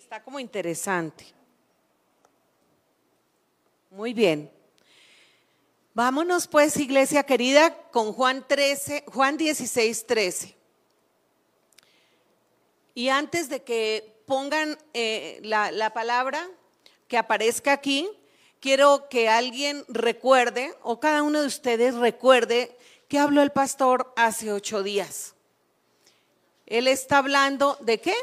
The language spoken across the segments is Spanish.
Está como interesante. Muy bien. Vámonos pues, iglesia querida, con Juan 13, Juan 16, 13. Y antes de que pongan eh, la, la palabra que aparezca aquí, quiero que alguien recuerde, o cada uno de ustedes recuerde, que habló el pastor hace ocho días. Él está hablando de qué?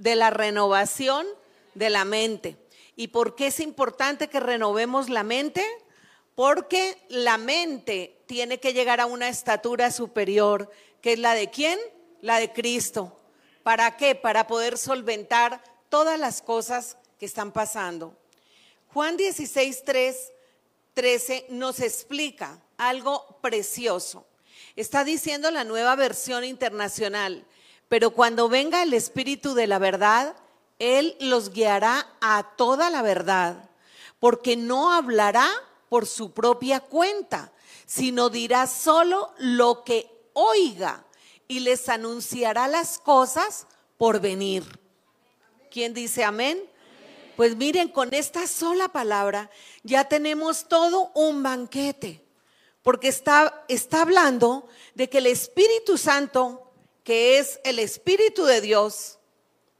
De la renovación de la mente. ¿Y por qué es importante que renovemos la mente? Porque la mente tiene que llegar a una estatura superior, que es la de quién? La de Cristo. ¿Para qué? Para poder solventar todas las cosas que están pasando. Juan 16, 3, 13 nos explica algo precioso. Está diciendo la nueva versión internacional, pero cuando venga el Espíritu de la verdad, Él los guiará a toda la verdad, porque no hablará por su propia cuenta, sino dirá solo lo que oiga y les anunciará las cosas por venir. ¿Quién dice amén? Pues miren, con esta sola palabra ya tenemos todo un banquete, porque está, está hablando de que el Espíritu Santo, que es el Espíritu de Dios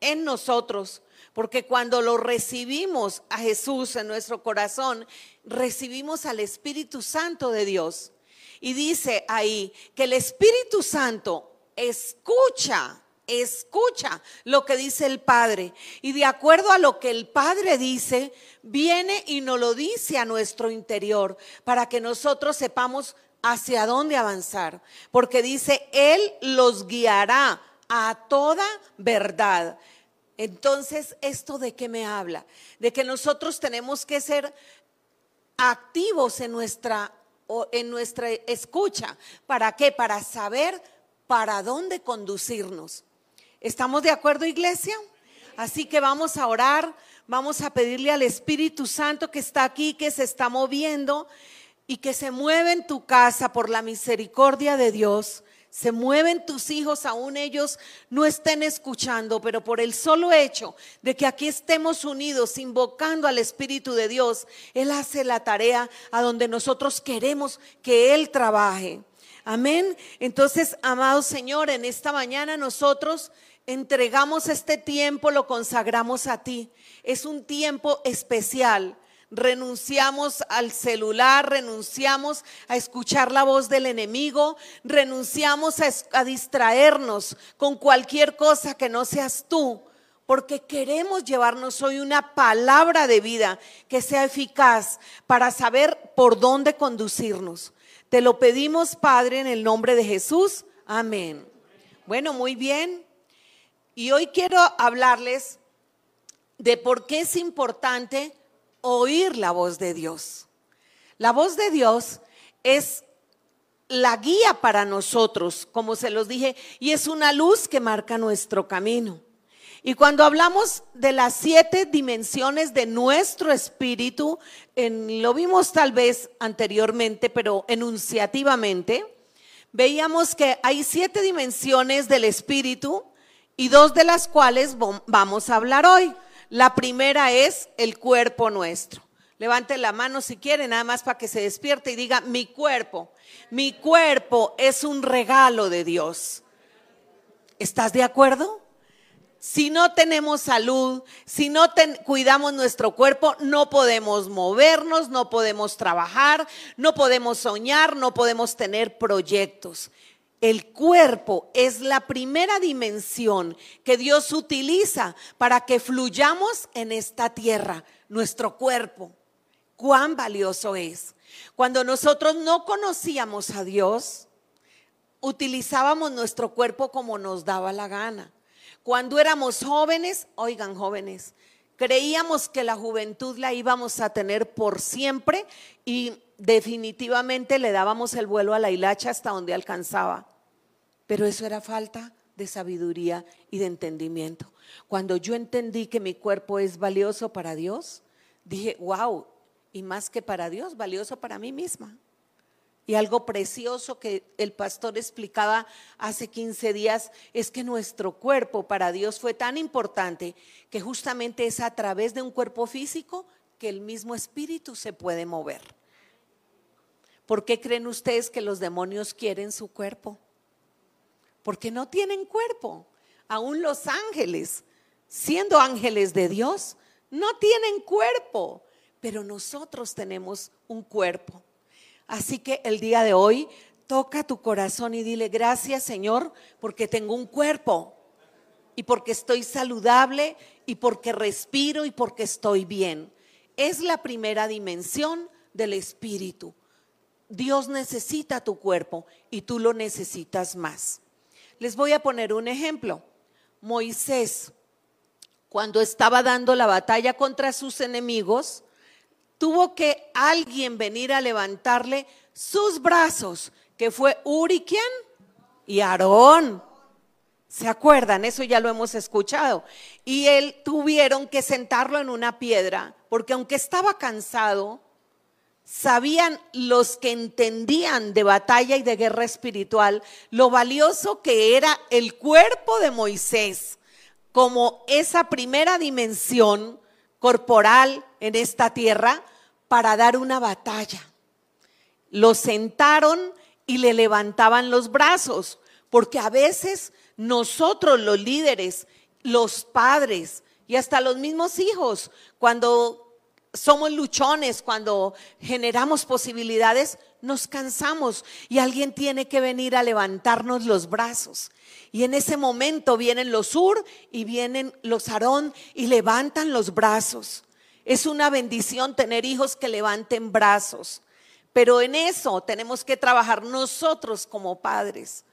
en nosotros, porque cuando lo recibimos a Jesús en nuestro corazón, recibimos al Espíritu Santo de Dios. Y dice ahí que el Espíritu Santo escucha, escucha lo que dice el Padre. Y de acuerdo a lo que el Padre dice, viene y nos lo dice a nuestro interior para que nosotros sepamos hacia dónde avanzar. Porque dice, Él los guiará a toda verdad. Entonces, ¿esto de qué me habla? De que nosotros tenemos que ser activos en nuestra, en nuestra escucha. ¿Para qué? Para saber para dónde conducirnos. ¿Estamos de acuerdo, iglesia? Así que vamos a orar, vamos a pedirle al Espíritu Santo que está aquí, que se está moviendo y que se mueve en tu casa por la misericordia de Dios se mueven tus hijos, aún ellos no estén escuchando, pero por el solo hecho de que aquí estemos unidos invocando al Espíritu de Dios, Él hace la tarea a donde nosotros queremos que Él trabaje. Amén. Entonces, amado Señor, en esta mañana nosotros entregamos este tiempo, lo consagramos a ti. Es un tiempo especial renunciamos al celular, renunciamos a escuchar la voz del enemigo, renunciamos a, distraernos con cualquier cosa que no seas tú, porque queremos llevarnos hoy una palabra de vida que sea eficaz para saber por dónde conducirnos. Te lo pedimos, Padre, en el nombre de Jesús. Amén. Bueno, muy bien. Y hoy quiero hablarles de por qué es importante oír la voz de Dios. La voz de Dios es la guía para nosotros, como se los dije, y es una luz que marca nuestro camino. Y cuando hablamos de las siete dimensiones de nuestro espíritu, en, lo vimos tal vez anteriormente, pero enunciativamente, veíamos que hay siete dimensiones del espíritu y dos de las cuales vamos a hablar hoy. La primera es el cuerpo nuestro. Levante la mano si quiere, nada más para que se despierte y diga, mi cuerpo, mi cuerpo es un regalo de Dios. ¿Estás de acuerdo? Si no tenemos salud, si no cuidamos nuestro cuerpo, no podemos movernos, no podemos trabajar, no podemos soñar, no podemos tener proyectos. El cuerpo es la primera dimensión que Dios utiliza para que fluyamos en esta tierra, nuestro cuerpo. Cuán valioso es. Cuando nosotros no conocíamos a Dios, utilizábamos nuestro cuerpo como nos daba la gana. Cuando éramos jóvenes, oigan jóvenes, creíamos que la juventud la íbamos a tener por siempre y definitivamente le dábamos el vuelo a la hilacha hasta donde alcanzaba. Pero eso era falta de sabiduría y de entendimiento. Cuando yo entendí que mi cuerpo es valioso para Dios, dije, wow, y más que para Dios, valioso para mí misma. Y algo precioso que el pastor explicaba hace 15 días es que nuestro cuerpo para Dios fue tan importante que justamente es a través de un cuerpo físico que el mismo espíritu se puede mover. ¿Por qué creen ustedes que los demonios quieren su cuerpo? Porque no tienen cuerpo. Aún los ángeles, siendo ángeles de Dios, no tienen cuerpo, pero nosotros tenemos un cuerpo. Así que el día de hoy toca tu corazón y dile gracias Señor porque tengo un cuerpo y porque estoy saludable y porque respiro y porque estoy bien. Es la primera dimensión del espíritu. Dios necesita tu cuerpo y tú lo necesitas más. Les voy a poner un ejemplo. Moisés, cuando estaba dando la batalla contra sus enemigos, tuvo que alguien venir a levantarle sus brazos, que fue Uri quién? Y Aarón. ¿Se acuerdan? Eso ya lo hemos escuchado. Y él tuvieron que sentarlo en una piedra, porque aunque estaba cansado, sabían los que entendían de batalla y de guerra espiritual lo valioso que era el cuerpo de Moisés como esa primera dimensión corporal en esta tierra para dar una batalla. Lo sentaron y le levantaban los brazos, porque a veces nosotros los líderes, los padres y hasta los mismos hijos, cuando somos luchones, cuando generamos posibilidades, nos cansamos y alguien tiene que venir a levantarnos los brazos. Y en ese momento vienen los Ur y vienen los Aarón y levantan los brazos. Es una bendición tener hijos que levanten brazos, pero en eso tenemos que trabajar nosotros como padres.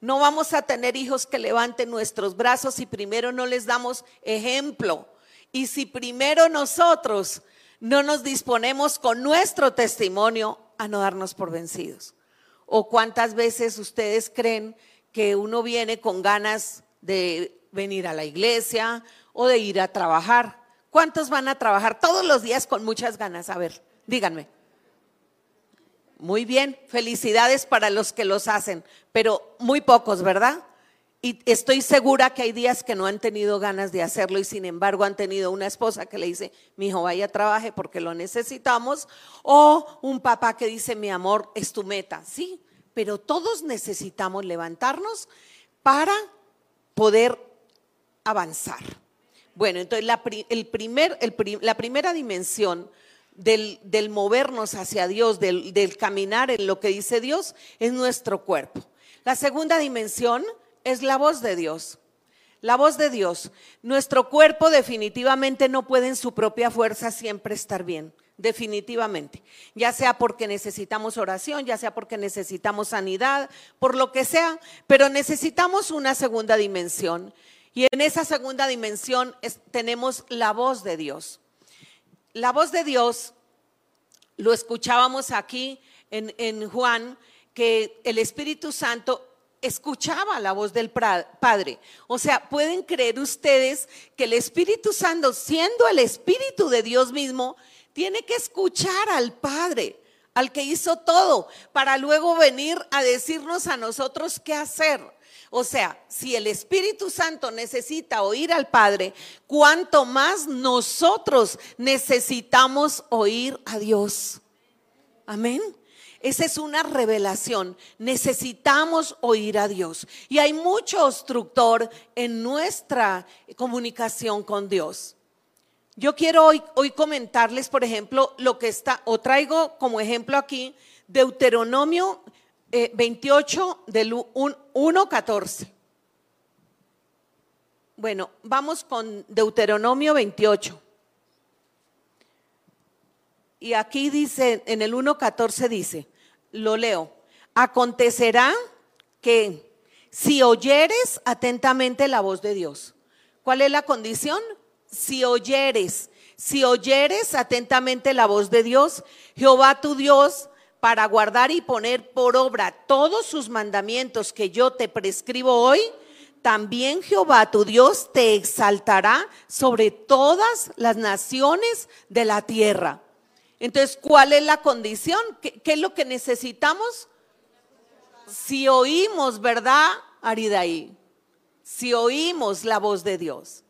No vamos a tener hijos que levanten nuestros brazos si primero no les damos ejemplo. Y si primero nosotros no nos disponemos con nuestro testimonio a no darnos por vencidos. O cuántas veces ustedes creen que uno viene con ganas de venir a la iglesia o de ir a trabajar. ¿Cuántos van a trabajar todos los días con muchas ganas? A ver, díganme. Muy bien, felicidades para los que los hacen, pero muy pocos, ¿verdad? Y estoy segura que hay días que no han tenido ganas de hacerlo y sin embargo han tenido una esposa que le dice, mi hijo vaya trabaje porque lo necesitamos, o un papá que dice, mi amor, es tu meta, sí, pero todos necesitamos levantarnos para poder avanzar. Bueno, entonces la, el primer, la primera dimensión del, del, movernos hacia Dios, del, del caminar en lo que dice Dios, es nuestro cuerpo. La segunda dimensión es la voz de Dios. La voz de Dios. Nuestro cuerpo definitivamente no puede en su propia fuerza siempre estar bien. Definitivamente. Ya sea porque necesitamos oración, ya sea porque necesitamos sanidad, por lo que sea, pero necesitamos una segunda dimensión. Y en esa segunda dimensión tenemos la voz de Dios. La voz de Dios, lo escuchábamos aquí en, en Juan, que el Espíritu Santo escuchaba la voz del Padre. O sea, pueden creer ustedes que el Espíritu Santo, siendo el Espíritu de Dios mismo, tiene que escuchar al Padre, al que hizo todo, para luego venir a decirnos a nosotros qué hacer. O sea, si el Espíritu Santo necesita oír al Padre, cuánto más nosotros necesitamos oír a Dios. Amén. Esa es una revelación. Necesitamos oír a Dios. Y hay mucho obstructor en nuestra comunicación con Dios. Yo quiero hoy, hoy comentarles, por ejemplo, lo que está, o traigo como ejemplo aquí, Deuteronomio 28 eh, del 1.14. Bueno, vamos con Deuteronomio 28. Y aquí dice, en el 1.14 dice, lo leo, acontecerá que si oyeres atentamente la voz de Dios. ¿Cuál es la condición? Si oyeres, si oyeres atentamente la voz de Dios, Jehová tu Dios para guardar y poner por obra todos sus mandamientos que yo te prescribo hoy, también Jehová tu Dios te exaltará sobre todas las naciones de la tierra. Entonces, ¿cuál es la condición? ¿Qué, es lo que necesitamos? Si oímos, ¿verdad, Aridaí? Si oímos la voz de Dios.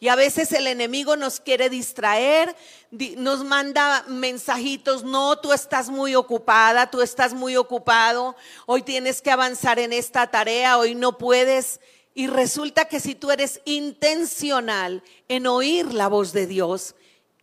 Y a veces el enemigo nos quiere distraer, nos manda mensajitos, no, tú estás muy ocupada, tú estás muy ocupado, hoy tienes que avanzar en esta tarea, hoy no puedes. Y resulta que si tú eres intencional en oír la voz de Dios,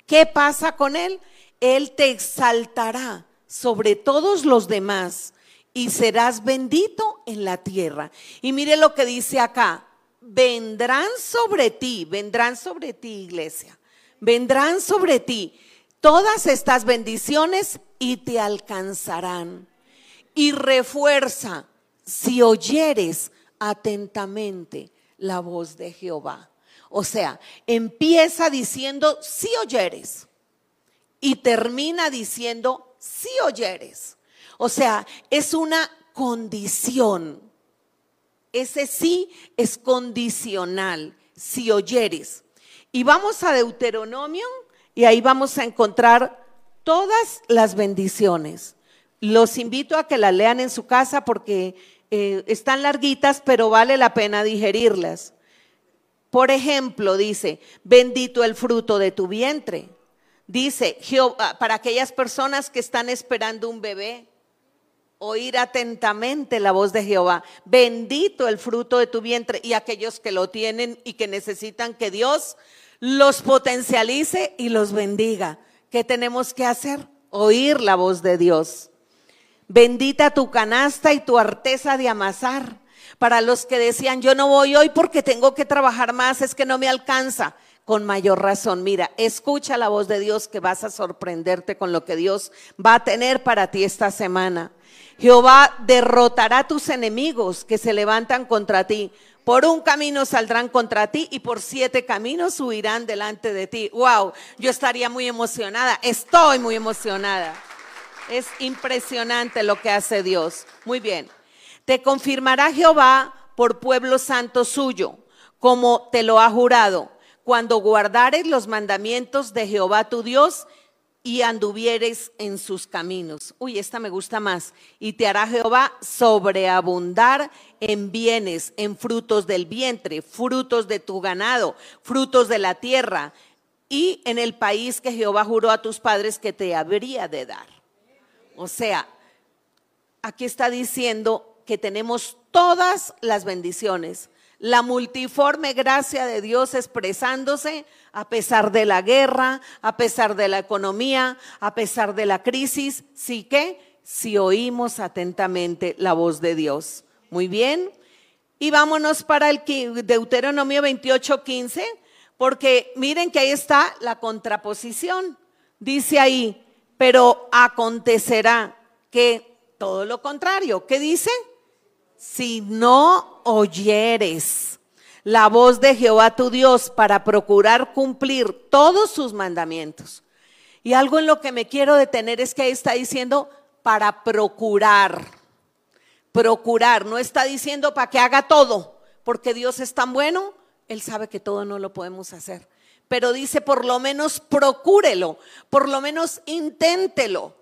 ¿qué pasa con Él? Él te exaltará sobre todos los demás y serás bendito en la tierra. Y mire lo que dice acá, vendrán sobre ti, vendrán sobre ti, iglesia, vendrán sobre ti todas estas bendiciones y te alcanzarán. Y refuerza si oyeres atentamente la voz de Jehová. O sea, empieza diciendo si oyeres y termina diciendo si oyeres. O sea, es una condición. Ese sí es condicional, si oyeres. Y vamos a Deuteronomio y ahí vamos a encontrar todas las bendiciones. Los invito a que la lean en su casa porque eh, están larguitas, pero vale la pena digerirlas. Por ejemplo, dice, bendito el fruto de tu vientre. Dice, para aquellas personas que están esperando un bebé, oír atentamente la voz de Jehová. Bendito el fruto de tu vientre y aquellos que lo tienen y que necesitan que Dios los potencialice y los bendiga. ¿Qué tenemos que hacer? Oír la voz de Dios. Bendita tu canasta y tu arteza de amasar. Para los que decían, yo no voy hoy porque tengo que trabajar más, es que no me alcanza. Con mayor razón, mira, escucha la voz de Dios que vas a sorprenderte con lo que Dios va a tener para ti esta semana. Jehová derrotará tus enemigos que se levantan contra ti. Por un camino saldrán contra ti y por siete caminos huirán delante de ti. Wow, yo estaría muy emocionada. Estoy muy emocionada. Es impresionante lo que hace Dios. Muy bien. Te confirmará Jehová por pueblo santo suyo, como te lo ha jurado, cuando guardares los mandamientos de Jehová tu Dios y anduvieres en sus caminos. Uy, esta me gusta más. Y te hará Jehová sobreabundar en bienes, en frutos del vientre, frutos de tu ganado, frutos de la tierra y en el país que Jehová juró a tus padres que te habría de dar. O sea, aquí está diciendo que tenemos todas las bendiciones la multiforme gracia de Dios expresándose a pesar de la guerra, a pesar de la economía, a pesar de la crisis, sí que si oímos atentamente la voz de Dios. Muy bien. Y vámonos para el Deuteronomio 28, 15, porque miren que ahí está la contraposición. Dice ahí, pero acontecerá que todo lo contrario. ¿Qué dice? si no oyeres la voz de Jehová tu Dios para procurar cumplir todos sus mandamientos. Y algo en lo que me quiero detener es que ahí está diciendo para procurar. Procurar, no está diciendo para que haga todo, porque Dios es tan bueno, Él sabe que todo no lo podemos hacer. Pero dice, por lo menos procúrelo, por lo menos inténtelo,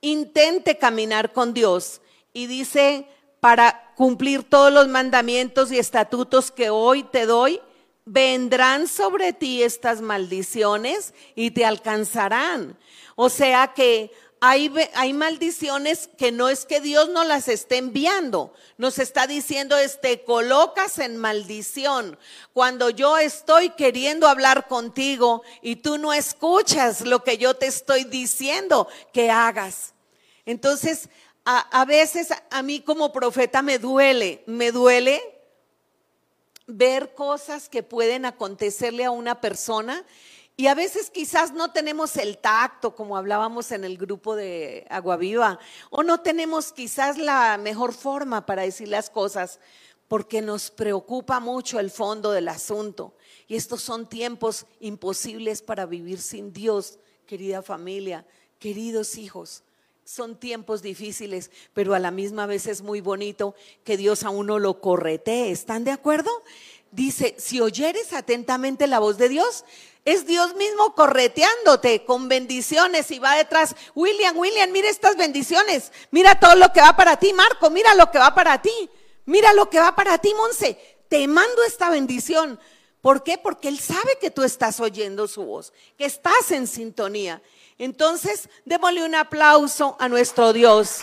intente caminar con Dios. Y dice, para cumplir todos los mandamientos y estatutos que hoy te doy, vendrán sobre ti estas maldiciones y te alcanzarán. O sea que hay, hay, maldiciones que no es que Dios nos las esté enviando, nos está diciendo, este, colocas en maldición. Cuando yo estoy queriendo hablar contigo y tú no escuchas lo que yo te estoy diciendo que hagas. Entonces, a, veces a mí como profeta me duele, me duele ver cosas que pueden acontecerle a una persona y a veces quizás no tenemos el tacto, como hablábamos en el grupo de Agua Viva, o no tenemos quizás la mejor forma para decir las cosas, porque nos preocupa mucho el fondo del asunto. Y estos son tiempos imposibles para vivir sin Dios, querida familia, queridos hijos son tiempos difíciles, pero a la misma vez es muy bonito que Dios a uno lo corretee. ¿Están de acuerdo? dice, si oyeres atentamente la voz de Dios, es Dios mismo correteándote con bendiciones y va detrás. William, William, mira estas bendiciones. Mira todo lo que va para ti, Marco. Mira lo que va para ti. Mira lo que va para ti, Monse. Te mando esta bendición. ¿Por qué? Porque Él sabe que tú estás oyendo su voz, que estás en sintonía. Entonces, démosle un aplauso a nuestro Dios.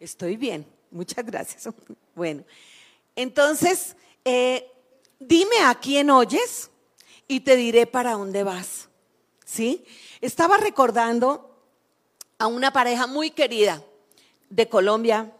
Estoy bien, muchas gracias. Bueno, entonces, eh, dime a quién oyes y te diré para dónde vas. ¿Sí? Estaba recordando a una pareja muy querida de Colombia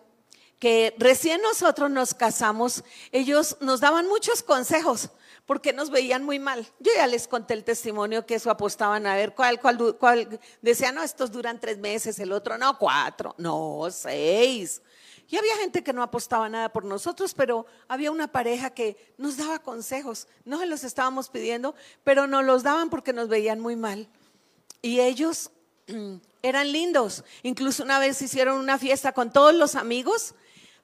que recién nosotros nos casamos, ellos nos daban muchos consejos porque nos veían muy mal. Yo ya les conté el testimonio que eso apostaban a ver cuál, cuál, cuál, decían, no, estos duran tres meses, el otro no, cuatro, no, seis. Y había gente que no apostaba nada por nosotros, pero había una pareja que nos daba consejos. No se los estábamos pidiendo, pero nos los daban porque nos veían muy mal. Y ellos eran lindos. Incluso una vez hicieron una fiesta con todos los amigos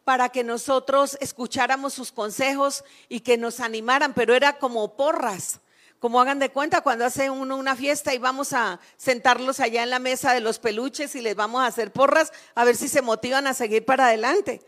para que nosotros escucháramos sus consejos y que nos animaran, pero era como porras. Como hagan de cuenta cuando hace uno una fiesta y vamos a sentarlos allá en la mesa de los peluches y les vamos a hacer porras a ver si se motivan a seguir para adelante.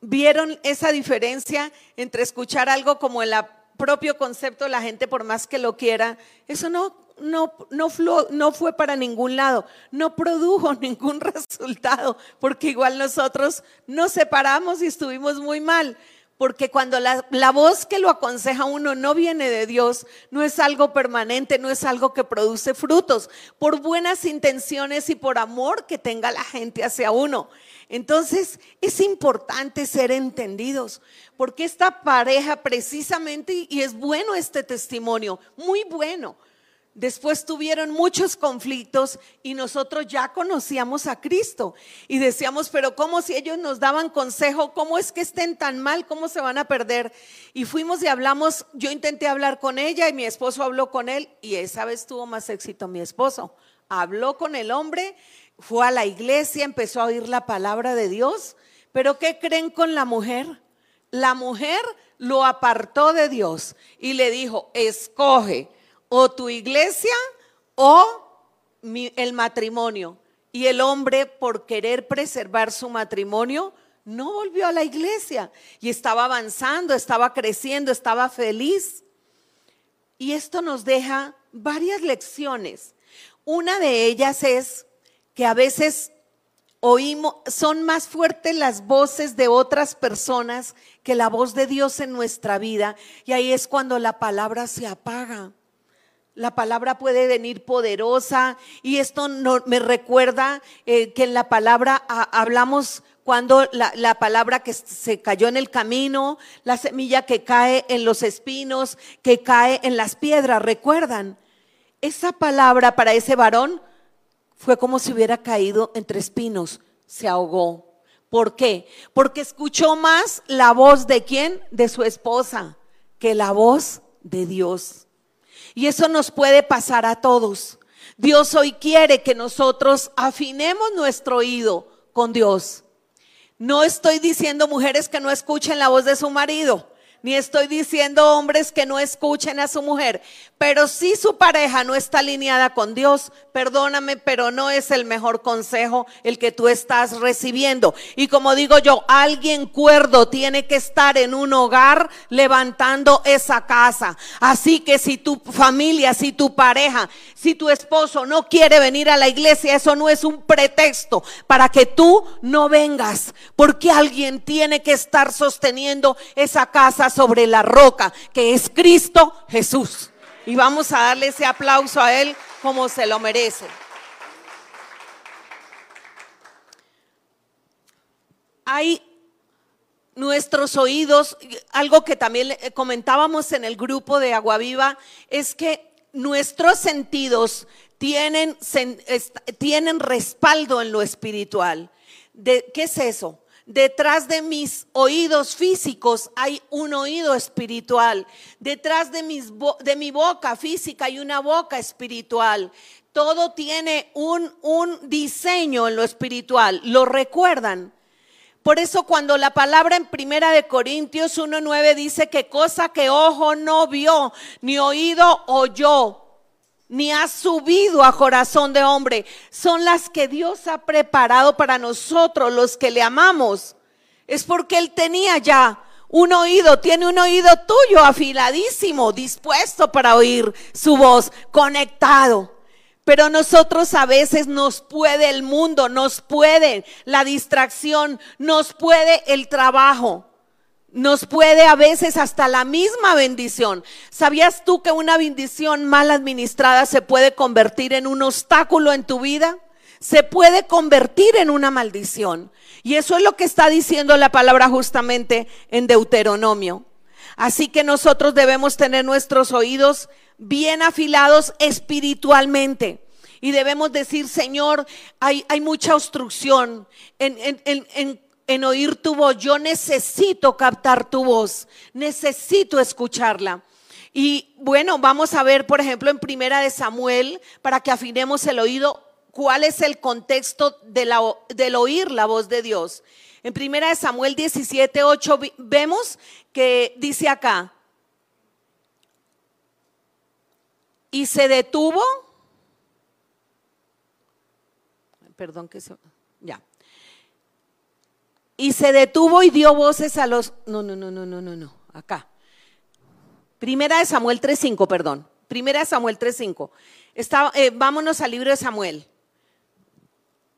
¿Vieron esa diferencia entre escuchar algo como el propio concepto la gente por más que lo quiera? Eso no no, no, fue para ningún lado, no produjo ningún resultado, porque igual nosotros nos separamos y estuvimos muy mal. Porque cuando la, la, voz que lo aconseja uno no viene de Dios, no es algo permanente, no es algo que produce frutos, por buenas intenciones y por amor que tenga la gente hacia uno. Entonces es importante ser entendidos, porque esta pareja precisamente, y es bueno este testimonio, muy bueno, Después tuvieron muchos conflictos y nosotros ya conocíamos a Cristo y decíamos, pero ¿cómo si ellos nos daban consejo? ¿Cómo es que estén tan mal? ¿Cómo se van a perder? Y fuimos y hablamos, yo intenté hablar con ella y mi esposo habló con él y esa vez tuvo más éxito mi esposo. Habló con el hombre, fue a la iglesia, empezó a oír la palabra de Dios, pero ¿qué creen con la mujer? La mujer lo apartó de Dios y le dijo, escoge o tu iglesia o el matrimonio. Y el hombre, por querer preservar su matrimonio, no volvió a la iglesia y estaba avanzando, estaba creciendo, estaba feliz. Y esto nos deja varias lecciones. Una de ellas es que a veces oímos, son más fuertes las voces de otras personas que la voz de Dios en nuestra vida. Y ahí es cuando la palabra se apaga. La palabra puede venir poderosa y esto no, me recuerda eh, que en la palabra hablamos cuando la, la, palabra que se cayó en el camino, la semilla que cae en los espinos, que cae en las piedras, ¿recuerdan? Esa palabra para ese varón fue como si hubiera caído entre espinos, se ahogó. ¿Por qué? Porque escuchó más la voz de quién? De su esposa, que la voz de Dios. Y eso nos puede pasar a todos. Dios hoy quiere que nosotros afinemos nuestro oído con Dios. No estoy diciendo mujeres que no escuchen la voz de su marido ni estoy diciendo hombres que no escuchen a su mujer, pero si su pareja no está alineada con Dios, perdóname, pero no es el mejor consejo el que tú estás recibiendo. Y como digo yo, alguien cuerdo tiene que estar en un hogar levantando esa casa. Así que si tu familia, si tu pareja, si tu esposo no quiere venir a la iglesia, eso no es un pretexto para que tú no vengas, porque alguien tiene que estar sosteniendo esa casa sobre la roca, que es Cristo Jesús. Y vamos a darle ese aplauso a Él como se lo merece. Hay nuestros oídos, algo que también comentábamos en el grupo de Agua Viva, es que nuestros sentidos tienen, tienen respaldo en lo espiritual. ¿De, ¿Qué es eso? Detrás de mis oídos físicos hay un oído espiritual. Detrás de, mis de mi boca física hay una boca espiritual. Todo tiene un, un diseño en lo espiritual. ¿Lo recuerdan? Por eso cuando la palabra en Primera de Corintios 1:9 dice que cosa que ojo no vio, ni oído oyó, ni ha subido a corazón de hombre, son las que Dios ha preparado para nosotros, los que le amamos. Es porque Él tenía ya un oído, tiene un oído tuyo afiladísimo, dispuesto para oír su voz, conectado. Pero nosotros a veces nos puede el mundo, nos puede la distracción, nos puede el trabajo, nos puede a veces hasta la misma bendición. ¿Sabías tú que una bendición mal administrada se puede convertir en un obstáculo en tu vida? Se puede convertir en una maldición. Y eso es lo que está diciendo la palabra justamente en Deuteronomio. Así que nosotros debemos tener nuestros oídos bien afilados espiritualmente. Y debemos decir, Señor, hay, hay mucha obstrucción en, en oír tu voz. Yo necesito captar tu voz, necesito escucharla. Y bueno, vamos a ver, por ejemplo, en Primera de Samuel, para que afinemos el oído, cuál es el contexto de la, del oír la voz de Dios. En Primera de Samuel 17, 8 vemos que dice acá, y se detuvo. Perdón que se. Y se detuvo y dio voces a los. No, no, no, no, no, no, no. Acá. Primera de Samuel 3.5, perdón. Primera de Samuel 3.5. Eh, vámonos al libro de Samuel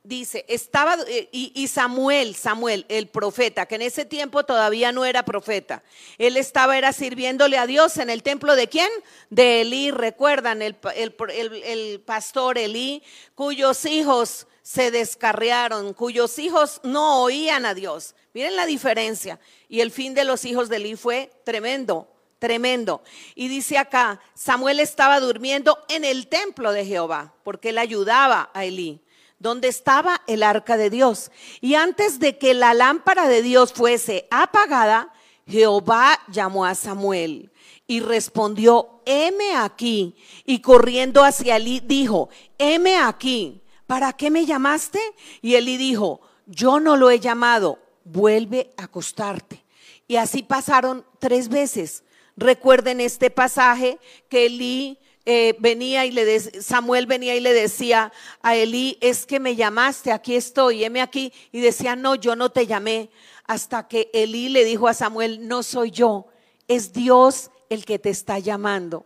dice, estaba, eh, y, Samuel, Samuel, el profeta, que en ese tiempo todavía no era profeta, él estaba, era sirviéndole a Dios en el templo de quién? De Elí, recuerdan, el, el pastor Elí, cuyos hijos se descarriaron, cuyos hijos no oían a Dios. Miren la diferencia. Y el fin de los hijos de Elí fue tremendo, tremendo. Y dice acá, Samuel estaba durmiendo en el templo de Jehová, porque él ayudaba a Elí donde estaba el arca de Dios. Y antes de que la lámpara de Dios fuese apagada, Jehová llamó a Samuel y respondió, heme aquí. Y corriendo hacia Elí dijo, heme aquí, ¿para qué me llamaste? Y Elí dijo, yo no lo he llamado, vuelve a acostarte. Y así pasaron tres veces. Recuerden este pasaje que Elí eh, venía y le Samuel venía y le decía a Elí, es que me llamaste, aquí estoy, heme aquí. Y decía, no, yo no te llamé. Hasta que Elí le dijo a Samuel, no soy yo, es Dios el que te está llamando.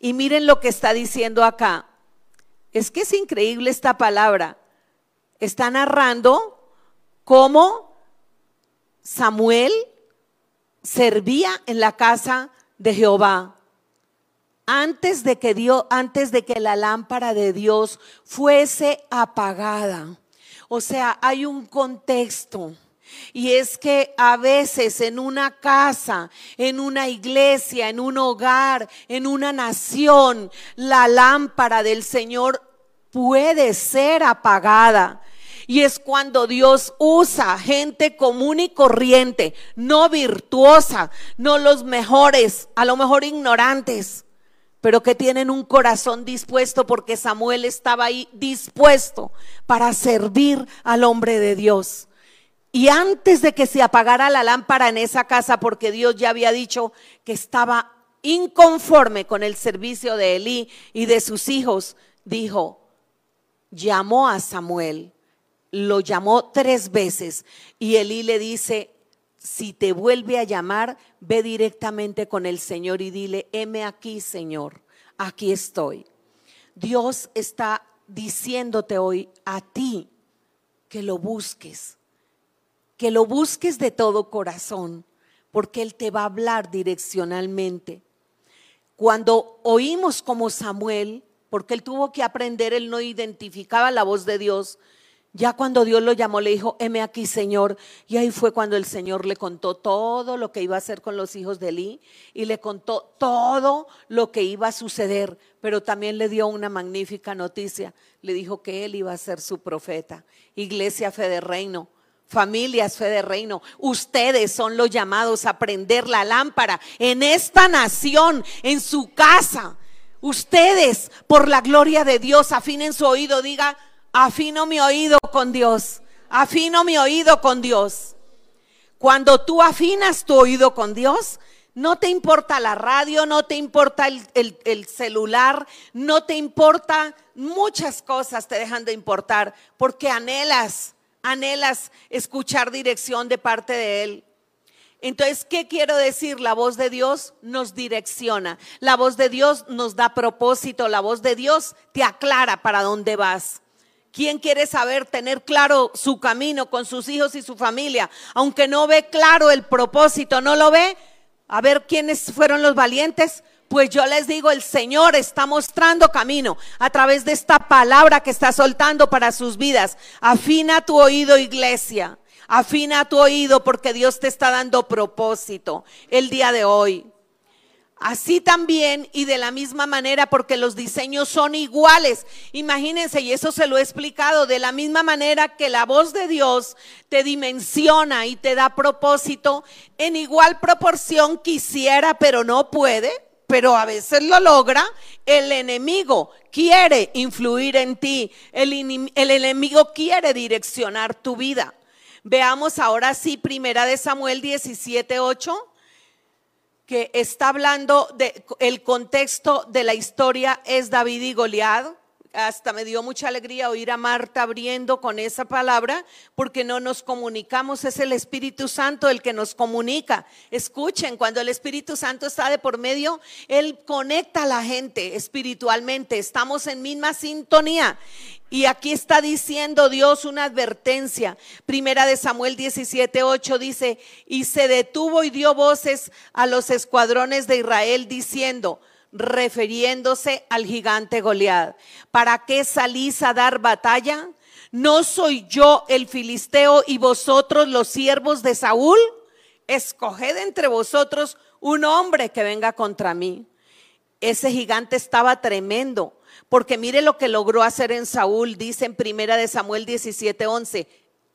Y miren lo que está diciendo acá. Es que es increíble esta palabra. Está narrando cómo Samuel servía en la casa de Jehová antes de que antes de que la lámpara de Dios fuese apagada. O sea, hay un contexto. Y es que a veces en una casa, en una iglesia, en un hogar, en una nación, la lámpara del Señor puede ser apagada. Y es cuando Dios usa gente común y corriente, no virtuosa, no los mejores, a lo mejor ignorantes, pero que tienen un corazón dispuesto porque Samuel estaba ahí dispuesto para servir al hombre de Dios. Y antes de que se apagara la lámpara en esa casa, porque Dios ya había dicho que estaba inconforme con el servicio de Elí y de sus hijos, dijo, llamó a Samuel, lo llamó tres veces y Elí le dice, si te vuelve a llamar, ve directamente con el Señor y dile, heme aquí, Señor, aquí estoy. Dios está diciéndote hoy a ti que lo busques, que lo busques de todo corazón, porque Él te va a hablar direccionalmente. Cuando oímos como Samuel, porque él tuvo que aprender, él no identificaba la voz de Dios, ya cuando Dios lo llamó, le dijo, heme aquí, Señor. Y ahí fue cuando el Señor le contó todo lo que iba a hacer con los hijos de Elí y le contó todo lo que iba a suceder, pero también le dio una magnífica noticia. Le dijo que él iba a ser su profeta. Iglesia Fe de Reino, Familias, fe de reino, ustedes son los llamados a prender la lámpara en esta nación, en su casa. Ustedes, por la gloria de Dios, afinen su oído, diga, afino mi oído con Dios, afino mi oído con Dios. Cuando tú afinas tu oído con Dios, no te importa la radio, no te importa el, celular, no te importa muchas cosas, te dejan de importar, porque anhelas, anhelas escuchar dirección de parte de Él. Entonces, ¿qué quiero decir? La voz de Dios nos direcciona, la voz de Dios nos da propósito, la voz de Dios te aclara para dónde vas. ¿Quién quiere saber tener claro su camino con sus hijos y su familia? Aunque no ve claro el propósito, no lo ve, a ver quiénes fueron los valientes. Pues yo les digo, el Señor está mostrando camino a través de esta palabra que está soltando para sus vidas. Afina tu oído, iglesia. Afina tu oído porque Dios te está dando propósito el día de hoy. Así también y de la misma manera porque los diseños son iguales. Imagínense, y eso se lo he explicado, de la misma manera que la voz de Dios te dimensiona y te da propósito, en igual proporción quisiera, pero no puede, pero a veces lo logra, el enemigo quiere influir en ti, el, el enemigo quiere direccionar tu vida. Veamos ahora sí, primera de Samuel 17, 8 que está hablando de el contexto de la historia es David y Goliat. Hasta me dio mucha alegría oír a Marta abriendo con esa palabra, porque no nos comunicamos, es el Espíritu Santo el que nos comunica. Escuchen, cuando el Espíritu Santo está de por medio, Él conecta a la gente espiritualmente, estamos en misma sintonía. Y aquí está diciendo Dios una advertencia. Primera de Samuel 17, 8 dice, y se detuvo y dio voces a los escuadrones de Israel diciendo, refiriéndose al gigante Goliat, ¿para qué salís a dar batalla? ¿No soy yo el filisteo y vosotros los siervos de Saúl? Escoged entre vosotros un hombre que venga contra mí. Ese gigante estaba tremendo porque mire lo que logró hacer en Saúl, dice en primera de Samuel 17:11.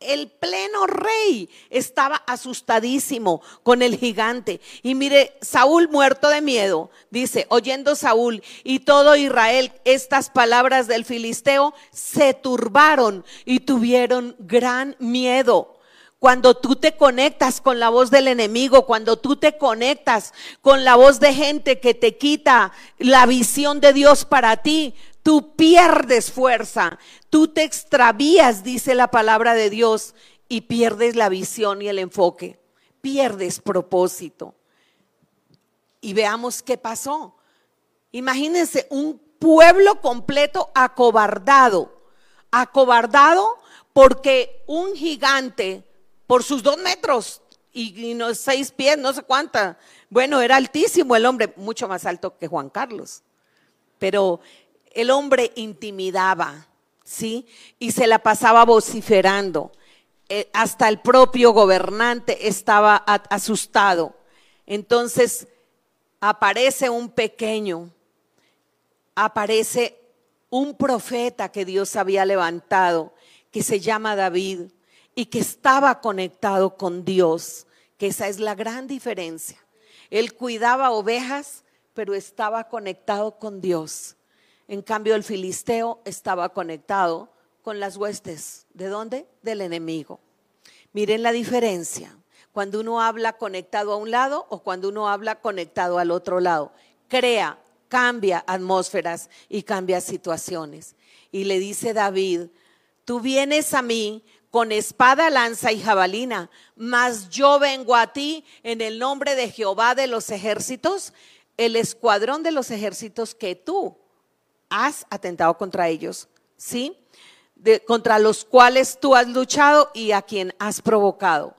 El pleno rey estaba asustadísimo con el gigante. Y mire, Saúl muerto de miedo, dice, oyendo Saúl y todo Israel estas palabras del filisteo, se turbaron y tuvieron gran miedo. Cuando tú te conectas con la voz del enemigo, cuando tú te conectas con la voz de gente que te quita la visión de Dios para ti, tú pierdes fuerza, tú te extravías, dice la palabra de Dios, y pierdes la visión y el enfoque, pierdes propósito. Y veamos qué pasó. Imagínense un pueblo completo acobardado, acobardado porque un gigante por sus dos metros y, no, seis pies, no sé cuánta. Bueno, era altísimo el hombre, mucho más alto que Juan Carlos. Pero el hombre intimidaba, ¿sí? Y se la pasaba vociferando. Eh, hasta el propio gobernante estaba asustado. Entonces aparece un pequeño, aparece un profeta que Dios había levantado, que se llama David y que estaba conectado con Dios, que esa es la gran diferencia. Él cuidaba ovejas, pero estaba conectado con Dios. En cambio, el filisteo estaba conectado con las huestes. ¿De dónde? Del enemigo. Miren la diferencia. Cuando uno habla conectado a un lado o cuando uno habla conectado al otro lado. Crea, cambia atmósferas y cambia situaciones. Y le dice David, tú vienes a mí con espada, lanza y jabalina, mas yo vengo a ti en el nombre de Jehová de los ejércitos, el escuadrón de los ejércitos que tú has atentado contra ellos, ¿sí? contra los cuales tú has luchado y a quien has provocado.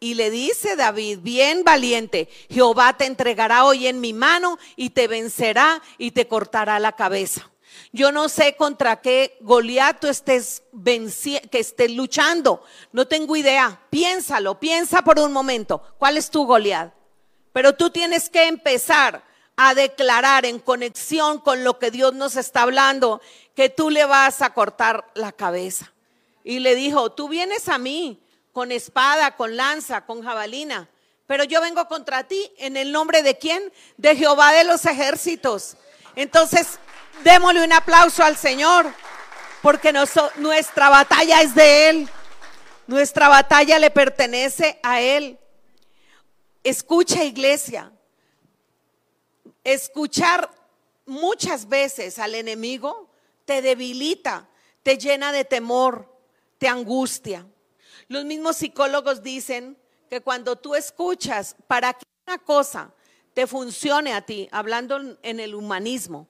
Y le dice David, bien valiente, Jehová te entregará hoy en mi mano y te vencerá y te cortará la cabeza. Yo no sé contra qué Goliat tú estés que estés luchando. No tengo idea. Piénsalo, piensa por un momento. ¿Cuál es tu Goliat? Pero tú tienes que empezar a declarar en conexión con lo que Dios nos está hablando, que tú le vas a cortar la cabeza. Y le dijo, tú vienes a mí con espada, con lanza, con jabalina. Pero yo vengo contra ti en el nombre de quién? De Jehová de los ejércitos. Entonces, démosle un aplauso al Señor, porque nuestra batalla es de Él. Nuestra batalla le pertenece a Él. Escucha, iglesia. Escuchar muchas veces al enemigo te debilita, te llena de temor, te angustia. Los mismos psicólogos dicen que cuando tú escuchas para que una cosa te funcione a ti, hablando en el humanismo,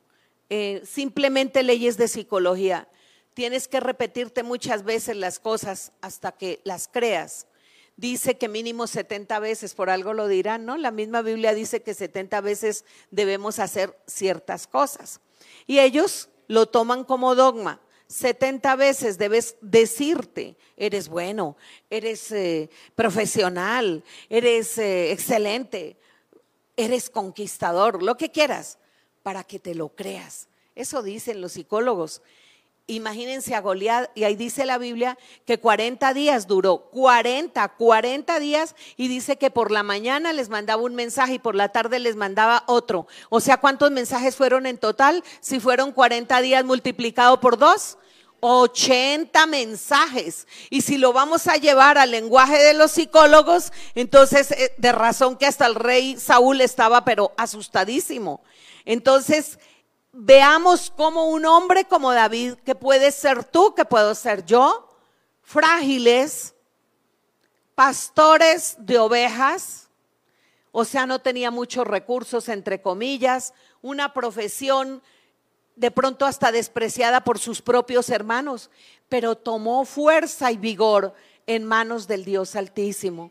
eh, simplemente leyes de psicología, tienes que repetirte muchas veces las cosas hasta que las creas. Dice que mínimo 70 veces, por algo lo dirán, ¿no? La misma Biblia dice que 70 veces debemos hacer ciertas cosas. Y ellos lo toman como dogma. 70 veces debes decirte, eres bueno, eres eh, profesional, eres eh, excelente, eres conquistador, lo que quieras, para que te lo creas. Eso dicen los psicólogos. Imagínense a Goliat, y ahí dice la Biblia que 40 días duró, 40, 40 días, y dice que por la mañana les mandaba un mensaje y por la tarde les mandaba otro. O sea, ¿cuántos mensajes fueron en total? Si fueron 40 días multiplicado por dos, 80 mensajes. Y si lo vamos a llevar al lenguaje de los psicólogos, entonces eh, de razón que hasta el rey Saúl estaba pero asustadísimo. Entonces, veamos como un hombre como David, que puede ser tú, que puedo ser yo, frágiles, pastores de ovejas, o sea, no tenía muchos recursos, entre comillas, una profesión de pronto hasta despreciada por sus propios hermanos, pero tomó fuerza y vigor en manos del Dios Altísimo.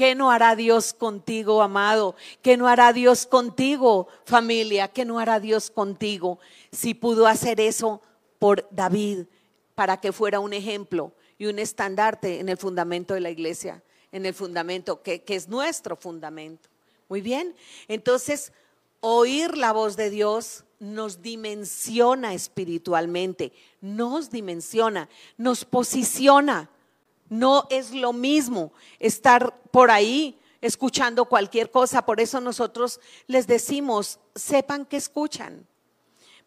¿Qué no hará Dios contigo, amado? ¿Qué no hará Dios contigo, familia? ¿Qué no hará Dios contigo? Si pudo hacer eso por David, para que fuera un ejemplo y un estandarte en el fundamento de la iglesia, en el fundamento que, que es nuestro fundamento. Muy bien, entonces oír la voz de Dios nos dimensiona espiritualmente, nos dimensiona, nos posiciona no es lo mismo estar por ahí escuchando cualquier cosa. Por eso nosotros les decimos, sepan que escuchan.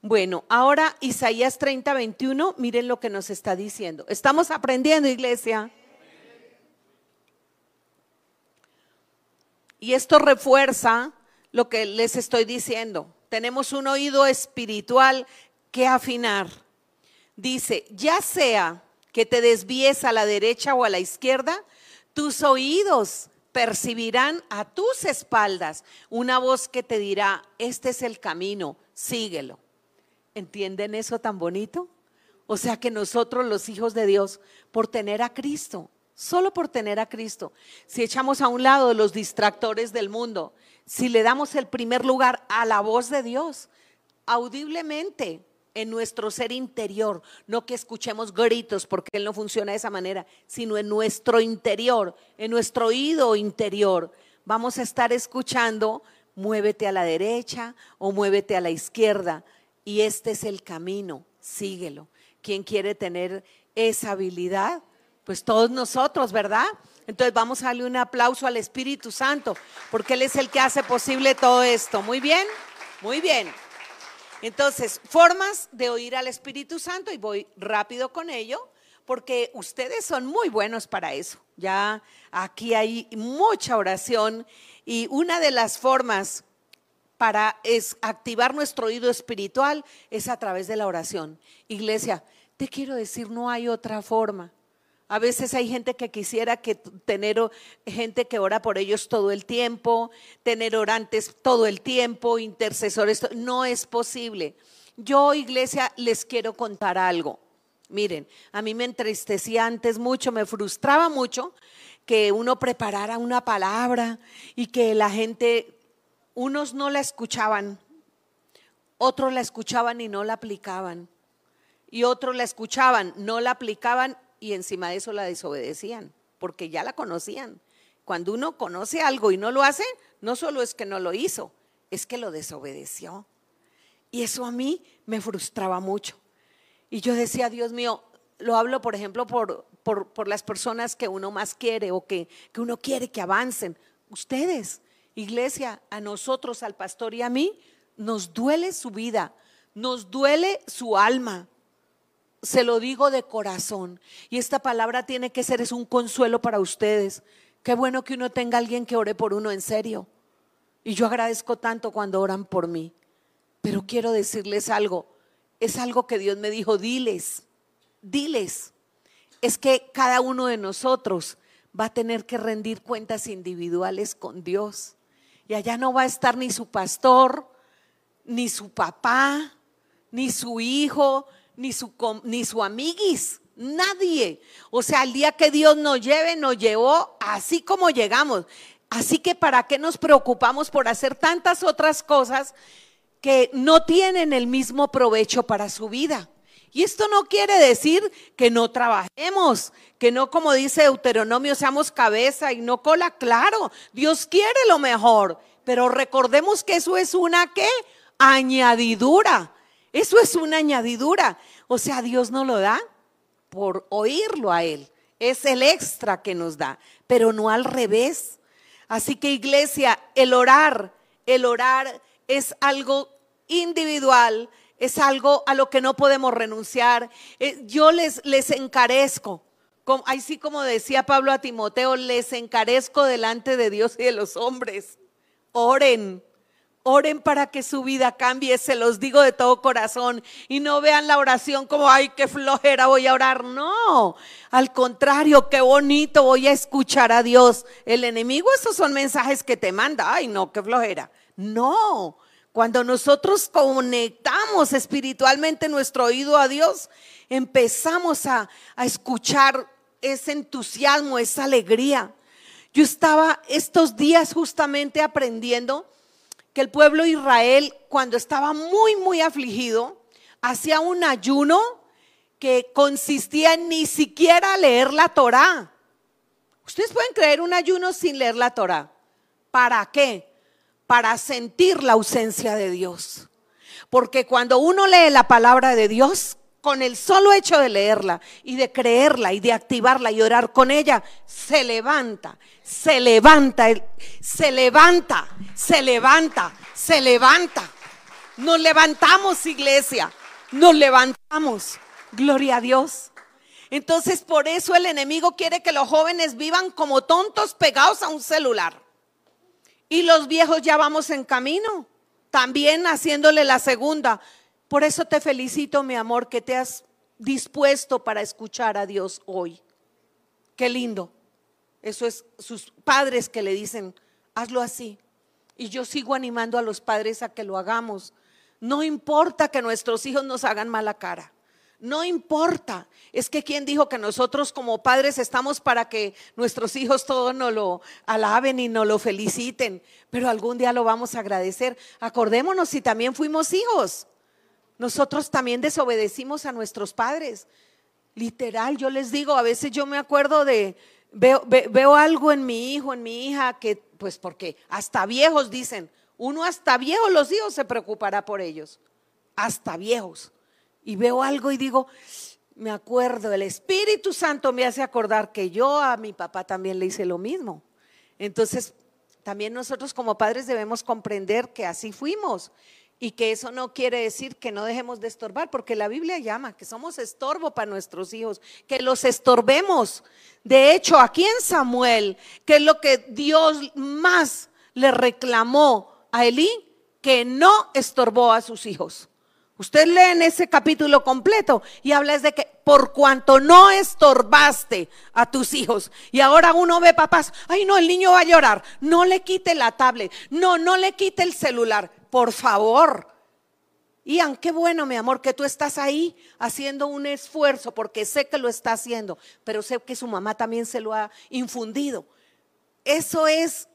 Bueno, ahora Isaías 30, 21, miren lo que nos está diciendo. Estamos aprendiendo, iglesia. Y esto refuerza lo que les estoy diciendo. Tenemos un oído espiritual que afinar. Dice, ya sea que te desvíes a la derecha o a la izquierda, tus oídos percibirán a tus espaldas una voz que te dirá, este es el camino, síguelo. ¿Entienden eso tan bonito? O sea que nosotros los hijos de Dios, por tener a Cristo, solo por tener a Cristo, si echamos a un lado los distractores del mundo, si le damos el primer lugar a la voz de Dios, audiblemente, en nuestro ser interior, no que escuchemos gritos porque Él no funciona de esa manera, sino en nuestro interior, en nuestro oído interior. Vamos a estar escuchando, muévete a la derecha o muévete a la izquierda. Y este es el camino, síguelo. ¿Quién quiere tener esa habilidad? Pues todos nosotros, ¿verdad? Entonces vamos a darle un aplauso al Espíritu Santo, porque Él es el que hace posible todo esto. Muy bien, muy bien. Entonces, formas de oír al Espíritu Santo y voy rápido con ello porque ustedes son muy buenos para eso. Ya aquí hay mucha oración y una de las formas para es activar nuestro oído espiritual es a través de la oración. Iglesia, te quiero decir, no hay otra forma. A veces hay gente que quisiera que tener gente que ora por ellos todo el tiempo, tener orantes todo el tiempo, intercesores, no es posible. Yo, iglesia, les quiero contar algo. Miren, a mí me entristecía antes mucho, me frustraba mucho que uno preparara una palabra y que la gente, unos no la escuchaban, otros la escuchaban y no la aplicaban, y otros la escuchaban, no la aplicaban y encima de eso la desobedecían, porque ya la conocían. Cuando uno conoce algo y no lo hace, no solo es que no lo hizo, es que lo desobedeció. Y eso a mí me frustraba mucho. Y yo decía, Dios mío, lo hablo por ejemplo por, por, por las personas que uno más quiere o que, que uno quiere que avancen. Ustedes, iglesia, a nosotros, al pastor y a mí, nos duele su vida, nos duele su alma. Se lo digo de corazón. Y esta palabra tiene que ser, es un consuelo para ustedes. Qué bueno que uno tenga alguien que ore por uno en serio. Y yo agradezco tanto cuando oran por mí. Pero quiero decirles algo. Es algo que Dios me dijo, diles, diles. Es que cada uno de nosotros va a tener que rendir cuentas individuales con Dios. Y allá no va a estar ni su pastor, ni su papá, ni su hijo, ni su, ni su amiguis, nadie. O sea, el día que Dios nos lleve, nos llevó así como llegamos. Así que ¿para qué nos preocupamos por hacer tantas otras cosas que no tienen el mismo provecho para su vida? Y esto no quiere decir que no trabajemos, que no, como dice Deuteronomio, seamos cabeza y no cola. Claro, Dios quiere lo mejor, pero recordemos que eso es una qué? Añadidura. Eso es una añadidura. O sea, Dios no lo da por oírlo a Él. Es el extra que nos da, pero no al revés. Así que iglesia, el orar, el orar es algo individual, es algo a lo que no podemos renunciar. Eh, yo les, les encarezco, así como decía Pablo a Timoteo, les encarezco delante de Dios y de los hombres. Oren, Oren para que su vida cambie, se los digo de todo corazón. Y no vean la oración como, ay, qué flojera voy a orar. No, al contrario, qué bonito voy a escuchar a Dios. El enemigo, esos son mensajes que te manda. Ay, no, qué flojera. No, cuando nosotros conectamos espiritualmente nuestro oído a Dios, empezamos a, a escuchar ese entusiasmo, esa alegría. Yo estaba estos días justamente aprendiendo que el pueblo de Israel, cuando estaba muy, muy afligido, hacía un ayuno que consistía en ni siquiera leer la Torá. Ustedes pueden creer un ayuno sin leer la Torá. ¿Para qué? Para sentir la ausencia de Dios. Porque cuando uno lee la palabra de Dios, con el solo hecho de leerla y de creerla y de activarla y orar con ella, se levanta, se levanta, se levanta, se levanta, se levanta. Nos levantamos, iglesia, nos levantamos. Gloria a Dios. Entonces, por eso el enemigo quiere que los jóvenes vivan como tontos pegados a un celular. Y los viejos ya vamos en camino, también haciéndole la segunda. Por eso te felicito, mi amor, que te has dispuesto para escuchar a Dios hoy. Qué lindo. Eso es sus padres que le dicen, hazlo así. Y yo sigo animando a los padres a que lo hagamos. No importa que nuestros hijos nos hagan mala cara. No importa. Es que quien dijo que nosotros como padres estamos para que nuestros hijos todos nos lo alaben y nos lo feliciten. Pero algún día lo vamos a agradecer. Acordémonos si también fuimos hijos. Nosotros también desobedecimos a nuestros padres. Literal, yo les digo, a veces yo me acuerdo de, Veo, algo en mi hijo, en mi hija, que pues porque hasta viejos dicen, uno hasta viejos los hijos se preocupará por ellos, hasta viejos. Y veo algo y digo, me acuerdo, el Espíritu Santo me hace acordar que yo a mi papá también le hice lo mismo. Entonces, también nosotros como padres debemos comprender que así fuimos y que eso no quiere decir que no dejemos de estorbar, porque la Biblia llama que somos estorbo para nuestros hijos, que los estorbemos. De hecho, aquí en Samuel, que es lo que Dios más le reclamó a Elí, que no estorbó a sus hijos. Usted lee en ese capítulo completo y habla de que por cuanto no estorbaste a tus hijos. Y ahora uno ve papás, ay no, el niño va a llorar. No le quite la tablet, no, no le quite el celular por favor. Ian, qué bueno, mi amor, que tú estás ahí haciendo un esfuerzo, porque sé que lo está haciendo, pero sé que su mamá también se lo ha infundido. Eso es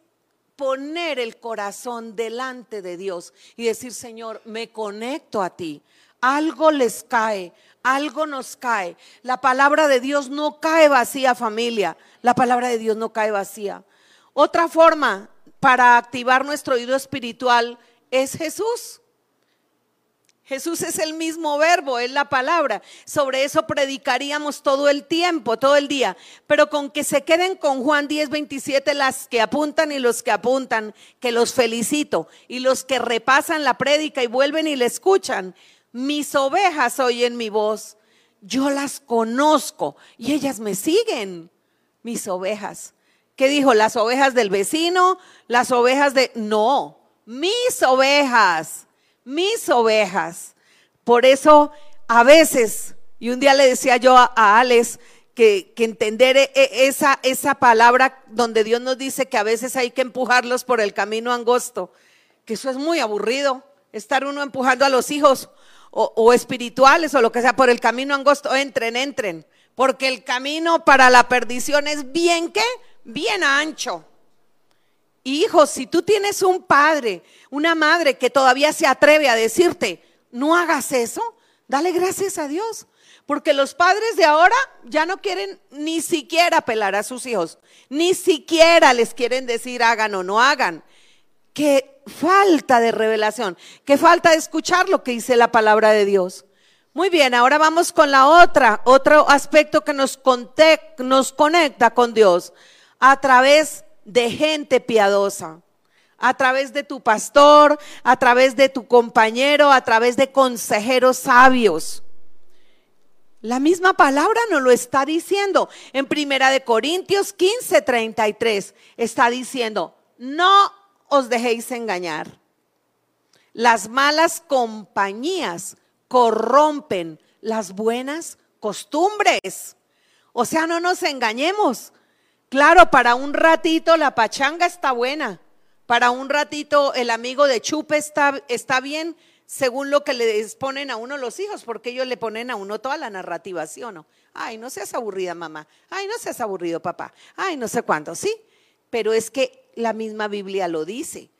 poner el corazón delante de Dios y decir, Señor, me conecto a ti. Algo les cae, algo nos cae. La palabra de Dios no cae vacía, familia. La palabra de Dios no cae vacía. Otra forma para activar nuestro oído espiritual es Jesús. Jesús es el mismo verbo, es la palabra. Sobre eso predicaríamos todo el tiempo, todo el día. Pero con que se queden con Juan 10, 27 las que apuntan y los que apuntan, que los felicito. Y los que repasan la prédica y vuelven y la escuchan. Mis ovejas oyen mi voz. Yo las conozco y ellas me siguen. Mis ovejas. ¿Qué dijo? Las ovejas del vecino, las ovejas de... No, mis ovejas mis ovejas. Por eso a veces, y un día le decía yo a, Alex, que, entender e, e, esa, esa palabra donde Dios nos dice que a veces hay que empujarlos por el camino angosto, que eso es muy aburrido, estar uno empujando a los hijos o, o espirituales o lo que sea por el camino angosto, entren, entren, porque el camino para la perdición es bien que, bien ancho. Hijos, si tú tienes un padre, una madre que todavía se atreve a decirte, no hagas eso, dale gracias a Dios. Porque los padres de ahora ya no quieren ni siquiera apelar a sus hijos, ni siquiera les quieren decir hagan o no hagan. Qué falta de revelación, qué falta de escuchar lo que dice la palabra de Dios. Muy bien, ahora vamos con la otra, otro aspecto que nos, nos conecta con Dios a través de gente piadosa, a través de tu pastor, a través de tu compañero, a través de consejeros sabios. La misma palabra nos lo está diciendo. En Primera de Corintios 15, 33 está diciendo, no os dejéis engañar. Las malas compañías corrompen las buenas costumbres. O sea, no nos engañemos. Claro, para un ratito la pachanga está buena. Para un ratito el amigo de chupe está, está bien, según lo que le exponen a uno los hijos, porque ellos le ponen a uno toda la narrativa, ¿sí o no? Ay, no seas aburrida, mamá. Ay, no seas aburrido, papá. Ay, no sé cuánto, sí. Pero es que la misma Biblia lo dice.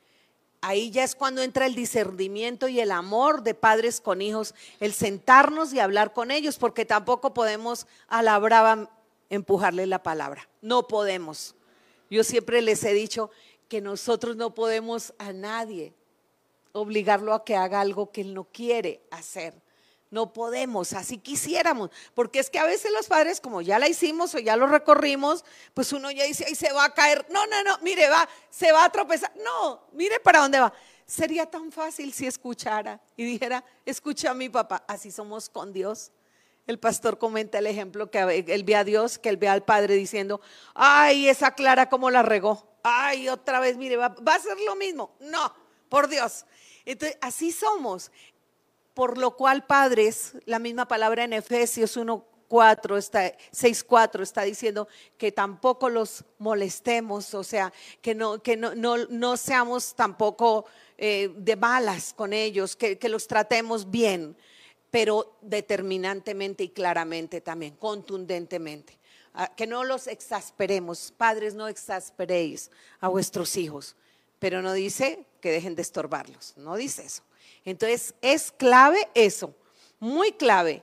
Ahí ya es cuando entra el discernimiento y el amor de padres con hijos, el sentarnos y hablar con ellos, porque tampoco podemos a empujarle la palabra. No podemos. Yo siempre les he dicho que nosotros no podemos a nadie obligarlo a que haga algo que él no quiere hacer. No podemos, así quisiéramos, porque es que a veces los padres, como ya la hicimos o ya lo recorrimos, pues uno ya dice, ahí se va a caer. No, no, no, mire, va, se va a tropezar. No, mire para dónde va. Sería tan fácil si escuchara y dijera, escucha a mi papá. Así somos con Dios. El pastor comenta el ejemplo que él ve a Dios, que él ve al Padre diciendo, ay, esa Clara cómo la regó. Ay, otra vez, mire, va, a ser lo mismo. No, por Dios. Entonces, así somos. Por lo cual, padres, la misma palabra en Efesios 1, 4 está, 6, 4 está diciendo que tampoco los molestemos, o sea, que no, que no, no, seamos tampoco eh, de malas con ellos, que, que los tratemos bien pero determinantemente y claramente también, contundentemente. Ah, que no los exasperemos. Padres, no exasperéis a vuestros hijos. Pero no dice que dejen de estorbarlos. No dice eso. Entonces, es clave eso. Muy clave.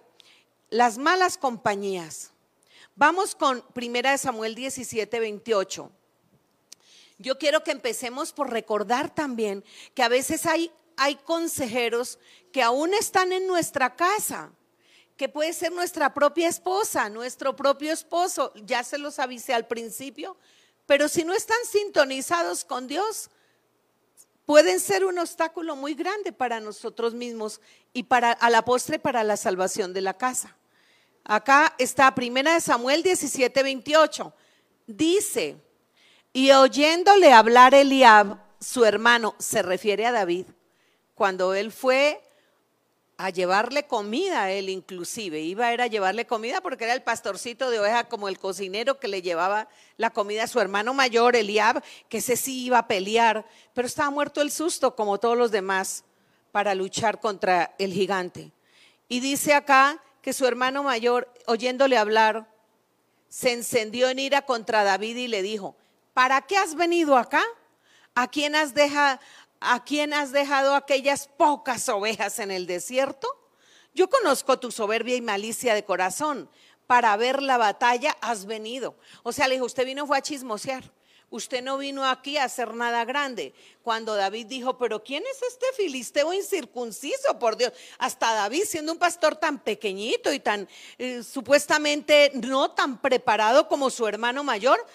Las malas compañías. Vamos con 1 Samuel 17, 28. Yo quiero que empecemos por recordar también que a veces hay hay consejeros que aún están en nuestra casa, que puede ser nuestra propia esposa, nuestro propio esposo, ya se los avisé al principio, pero si no están sintonizados con Dios, pueden ser un obstáculo muy grande para nosotros mismos y para a la postre para la salvación de la casa. Acá está Primera de Samuel 17, 28. Dice, y oyéndole hablar Eliab, su hermano, se refiere a David, cuando él fue a llevarle comida, él inclusive, iba a, ir a llevarle comida porque era el pastorcito de oveja como el cocinero que le llevaba la comida a su hermano mayor, Eliab, que ese sí iba a pelear, pero estaba muerto el susto como todos los demás para luchar contra el gigante. Y dice acá que su hermano mayor, oyéndole hablar, se encendió en ira contra David y le dijo, ¿para qué has venido acá? ¿A quién has, dejado? ¿A quién has dejado aquellas pocas ovejas en el desierto? Yo conozco tu soberbia y malicia de corazón. Para ver la batalla has venido. O sea, le dijo, usted vino fue a chismosear. usted no vino aquí a hacer nada grande. Cuando David dijo, pero ¿quién es este filisteo incircunciso? Por Dios, hasta David siendo un pastor tan pequeñito y tan eh, supuestamente no tan preparado como su hermano mayor,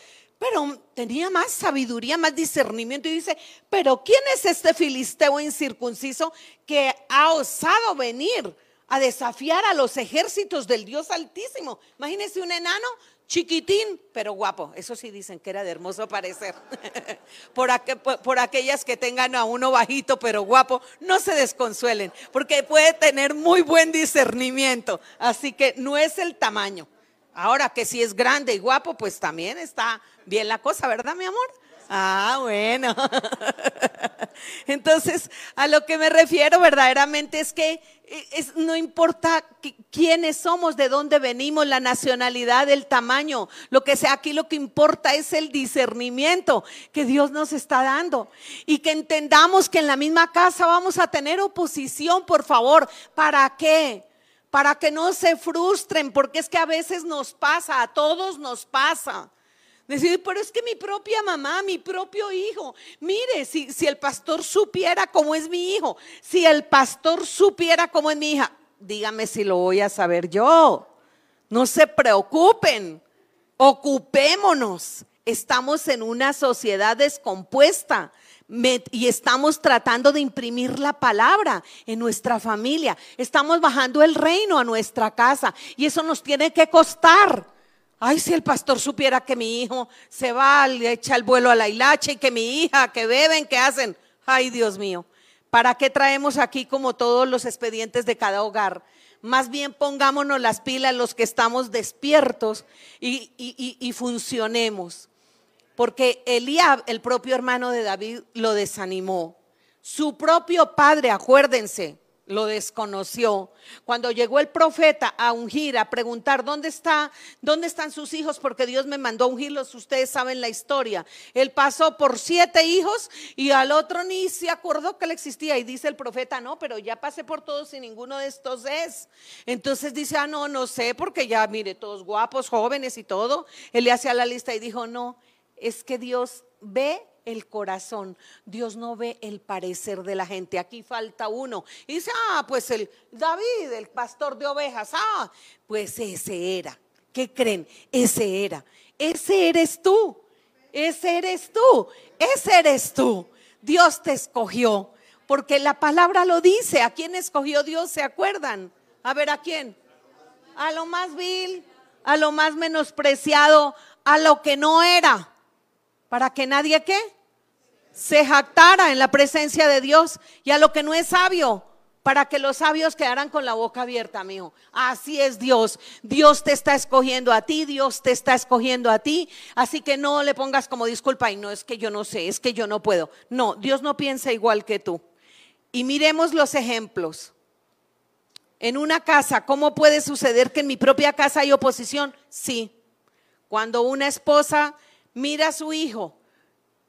pero tenía más sabiduría, más discernimiento y dice, pero ¿quién es este filisteo incircunciso que ha osado venir a desafiar a los ejércitos del Dios Altísimo? Imagínese un enano chiquitín, pero guapo. Eso sí dicen que era de hermoso parecer. por, aquellas que tengan a uno bajito, pero guapo, no se desconsuelen, porque puede tener muy buen discernimiento. Así que no es el tamaño. Ahora que si es grande y guapo, pues también está bien la cosa, ¿verdad, mi amor? Ah, bueno. Entonces, a lo que me refiero verdaderamente es que eh, no importa quiénes somos, de dónde venimos, la nacionalidad, el tamaño, lo que sea, aquí lo que importa es el discernimiento que Dios nos está dando. Y que entendamos que en la misma casa vamos a tener oposición, por favor. ¿Para qué? Para que no se frustren, porque es que a veces nos pasa, a todos nos pasa Decir, pero es que mi propia mamá, mi propio hijo, mire, si, si el pastor supiera cómo es mi hijo, si el pastor supiera cómo es mi hija, dígame si lo voy a saber yo. No se preocupen, ocupémonos. Estamos en una sociedad descompuesta y estamos tratando de imprimir la palabra en nuestra familia. Estamos bajando el reino a nuestra casa y eso nos tiene que costar. Ay, si el pastor supiera que mi hijo se va, le echa el vuelo a la hilacha y que mi hija, que beben, que hacen. Ay, Dios mío, ¿para qué traemos aquí como todos los expedientes de cada hogar? Más bien pongámonos las pilas los que estamos despiertos y, y funcionemos. Porque Eliab, el propio hermano de David, lo desanimó. Su propio padre, acuérdense, lo desconoció. Cuando llegó el profeta a ungir, a preguntar, ¿dónde está? ¿Dónde están sus hijos? Porque Dios me mandó a ungirlos, ustedes saben la historia. Él pasó por siete hijos y al otro ni se acordó que él existía. Y dice el profeta, no, pero ya pasé por todos y ninguno de estos es. Entonces dice, ah, no, no sé, porque ya, mire, todos guapos, jóvenes y todo. Él le hacía la lista y dijo, no, es que Dios ve el corazón. Dios no ve el parecer de la gente. Aquí falta uno. Y dice, ah, pues el David, el pastor de ovejas. Ah, pues ese era. ¿Qué creen? Ese era. Ese eres tú. Ese eres tú. Ese eres tú. Dios te escogió. Porque la palabra lo dice. ¿A quién escogió Dios? ¿Se acuerdan? A ver, ¿a quién? A lo más vil, a lo más menospreciado, a lo que no era para que nadie qué? Se jactara en la presencia de Dios y a lo que no es sabio, para que los sabios quedaran con la boca abierta, mijo. Así es Dios. Dios te está escogiendo a ti, Dios te está escogiendo a ti. Así que no le pongas como disculpa y no es que yo no sé, es que yo no puedo. No, Dios no piensa igual que tú. Y miremos los ejemplos. En una casa, ¿cómo puede suceder que en mi propia casa hay oposición? Sí. Cuando una esposa mira a su hijo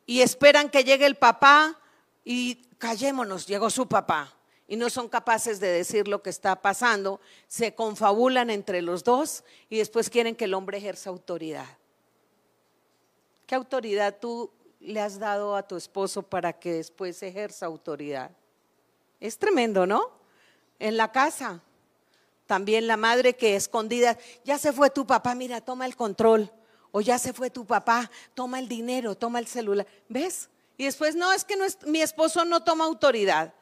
y esperan que llegue el papá y callémonos, llegó su papá. Y no son capaces de decir lo que está pasando, se confabulan entre los dos y después quieren que el hombre ejerza autoridad. ¿Qué autoridad tú le has dado a tu esposo para que después ejerza autoridad? Es tremendo, ¿no? En la casa, también la madre que escondida, ya se fue tu papá, mira, toma el control o ya se fue tu papá, toma el dinero, toma el celular. ¿Ves? Y después, no, es que mi esposo no toma autoridad.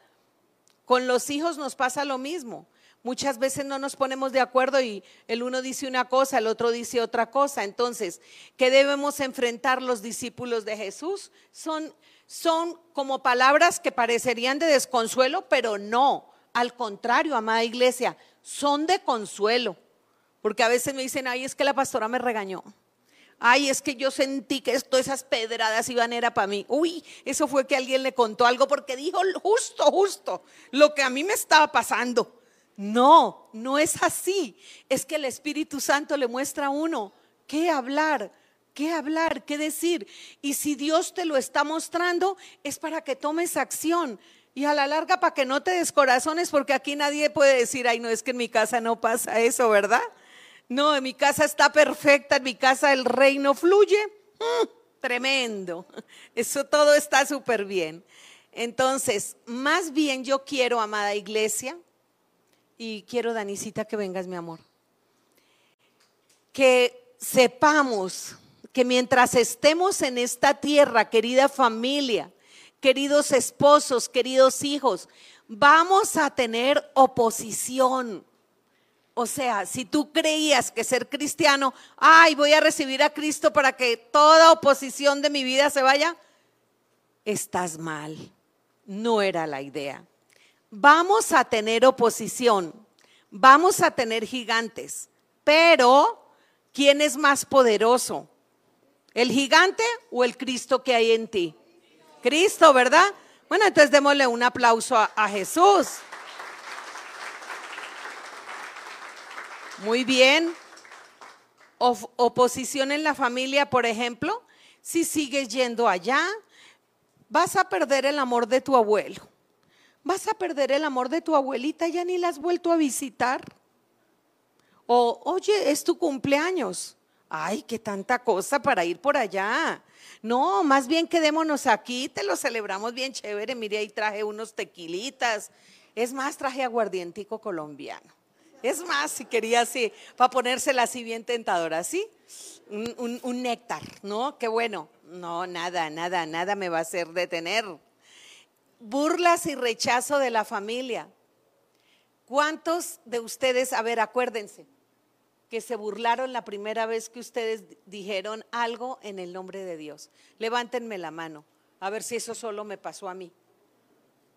Con los hijos nos pasa lo mismo. Muchas veces no nos ponemos de acuerdo y el uno dice una cosa, el otro dice otra cosa. Entonces, ¿qué debemos enfrentar los discípulos de Jesús? Son, son como palabras que parecerían de desconsuelo, pero no. Al contrario, amada iglesia, son de consuelo. Porque a veces me dicen, ay, es que la pastora me regañó. Ay, es que yo sentí que todas esas pedradas iban era para mí. Uy, eso fue que alguien le contó algo porque dijo justo, justo lo que a mí me estaba pasando. No, no es así. Es que el Espíritu Santo le muestra a uno qué hablar, qué hablar, qué decir. Y si Dios te lo está mostrando, es para que tomes acción. Y a la larga para que no te descorazones, porque aquí nadie puede decir, ay, no es que en mi casa no pasa eso, ¿verdad? No, en mi casa está perfecta, en mi casa el reino fluye. Mm, tremendo. Eso todo está súper bien. Entonces, más bien yo quiero, amada iglesia, y quiero, Danisita, que vengas, mi amor, que sepamos que mientras estemos en esta tierra, querida familia, queridos esposos, queridos hijos, vamos a tener oposición. O sea, si tú creías que ser cristiano, ay, voy a recibir a Cristo para que toda oposición de mi vida se vaya, estás mal. No era la idea. Vamos a tener oposición, vamos a tener gigantes, pero ¿quién es más poderoso? ¿El gigante o el Cristo que hay en ti? Cristo, ¿verdad? Bueno, entonces démosle un aplauso a, Jesús. Muy bien. oposición en la familia, por ejemplo, si sigues yendo allá, vas a perder el amor de tu abuelo. Vas a perder el amor de tu abuelita, ya ni la has vuelto a visitar. O, oye, es tu cumpleaños. Ay, qué tanta cosa para ir por allá. No, más bien quedémonos aquí, te lo celebramos bien chévere. Mire, ahí traje unos tequilitas. Es más, traje aguardientico colombiano. Es más, si quería así, para ponérsela así bien tentadora, ¿sí? Un, néctar, ¿no? Qué bueno. No, nada, nada, nada me va a hacer detener. Burlas y rechazo de la familia. ¿Cuántos de ustedes, a ver, acuérdense, que se burlaron la primera vez que ustedes dijeron algo en el nombre de Dios? Levántenme la mano, a ver si eso solo me pasó a mí.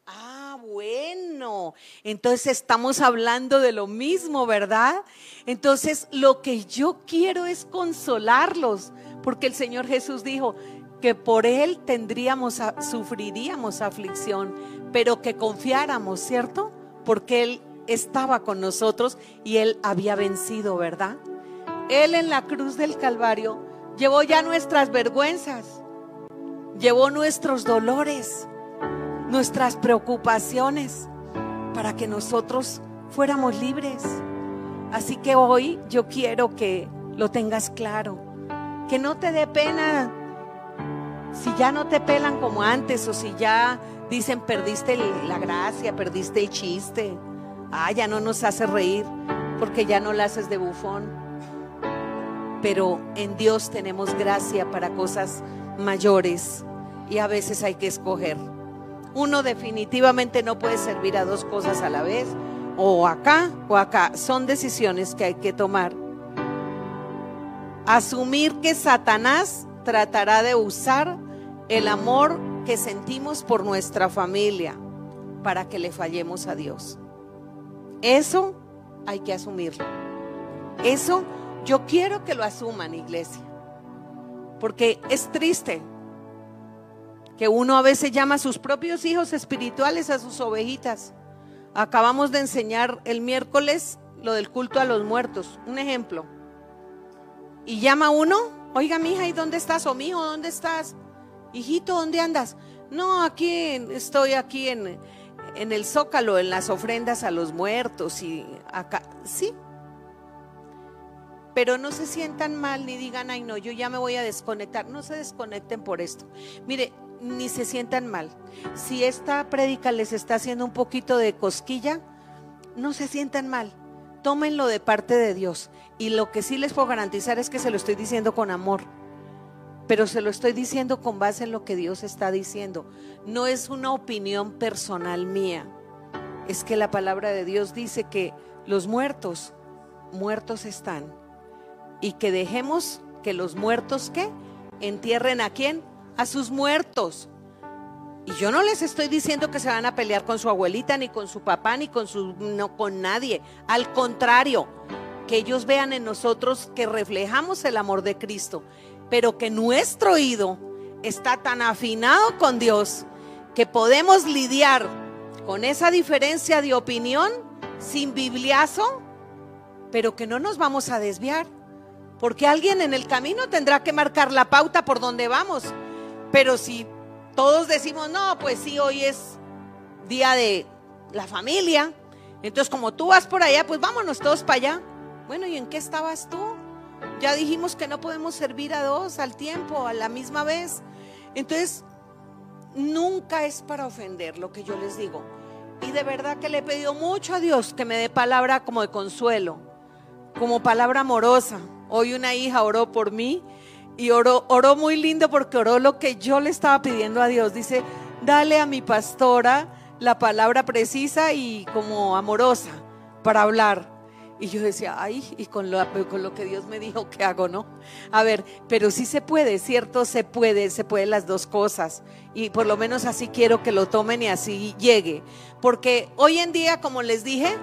Ah, bueno. Entonces estamos hablando de lo mismo, ¿verdad? Entonces lo que yo quiero es consolarlos, porque el Señor Jesús dijo que por Él tendríamos, sufriríamos aflicción, pero que confiáramos, ¿cierto? Porque Él estaba con nosotros y Él había vencido, ¿verdad? Él en la cruz del Calvario llevó ya nuestras vergüenzas, llevó nuestros dolores nuestras preocupaciones para que nosotros fuéramos libres. Así que hoy yo quiero que lo tengas claro, que no te dé pena si ya no te pelan como antes o si ya dicen perdiste la gracia, perdiste el chiste, ah, ya no nos hace reír porque ya no la haces de bufón. Pero en Dios tenemos gracia para cosas mayores y a veces hay que escoger. Uno definitivamente no puede servir a dos cosas a la vez, o acá o acá. Son decisiones que hay que tomar. Asumir que Satanás tratará de usar el amor que sentimos por nuestra familia para que le fallemos a Dios. Eso hay que asumirlo. Eso yo quiero que lo asuman, iglesia. Porque es triste que uno a veces llama a sus propios hijos espirituales a sus ovejitas. Acabamos de enseñar el miércoles lo del culto a los muertos, un ejemplo. Y llama uno, oiga mi hija, ¿y dónde estás? O mi hijo, ¿dónde estás? Hijito, ¿dónde andas? No, aquí estoy aquí en, en el zócalo, en las ofrendas a los muertos y acá, sí. Pero no se sientan mal ni digan, ay no, yo ya me voy a desconectar. No se desconecten por esto. Mire, ni se sientan mal. Si esta prédica les está haciendo un poquito de cosquilla, no se sientan mal. Tómenlo de parte de Dios. Y lo que sí les puedo garantizar es que se lo estoy diciendo con amor. Pero se lo estoy diciendo con base en lo que Dios está diciendo. No es una opinión personal mía. Es que la palabra de Dios dice que los muertos, muertos están. Y que dejemos que los muertos, ¿qué? Entierren a quién? A sus muertos. Y yo no les estoy diciendo que se van a pelear con su abuelita, ni con su papá, ni con, su, no, con nadie. Al contrario, que ellos vean en nosotros que reflejamos el amor de Cristo, pero que nuestro oído está tan afinado con Dios que podemos lidiar con esa diferencia de opinión sin bibliazo, pero que no nos vamos a desviar, porque alguien en el camino tendrá que marcar la pauta por donde vamos. Pero si todos decimos, no, pues sí, hoy es día de la familia, entonces como tú vas por allá, pues vámonos todos para allá. Bueno, ¿y en qué estabas tú? Ya dijimos que no podemos servir a dos al tiempo, a la misma vez. Entonces, nunca es para ofender lo que yo les digo. Y de verdad que le he pedido mucho a Dios que me dé palabra como de consuelo, como palabra amorosa. Hoy una hija oró por mí y oró, oró muy lindo porque oró lo que yo le estaba pidiendo a Dios. Dice, dale a mi pastora la palabra precisa y como amorosa para hablar. Y yo decía, ay, y con lo, con lo que Dios me dijo, ¿qué hago, no? A ver, pero sí se puede, ¿cierto? Se puede, se puede las dos cosas. Y por lo menos así quiero que lo tomen y así llegue. Porque hoy en día, como les dije,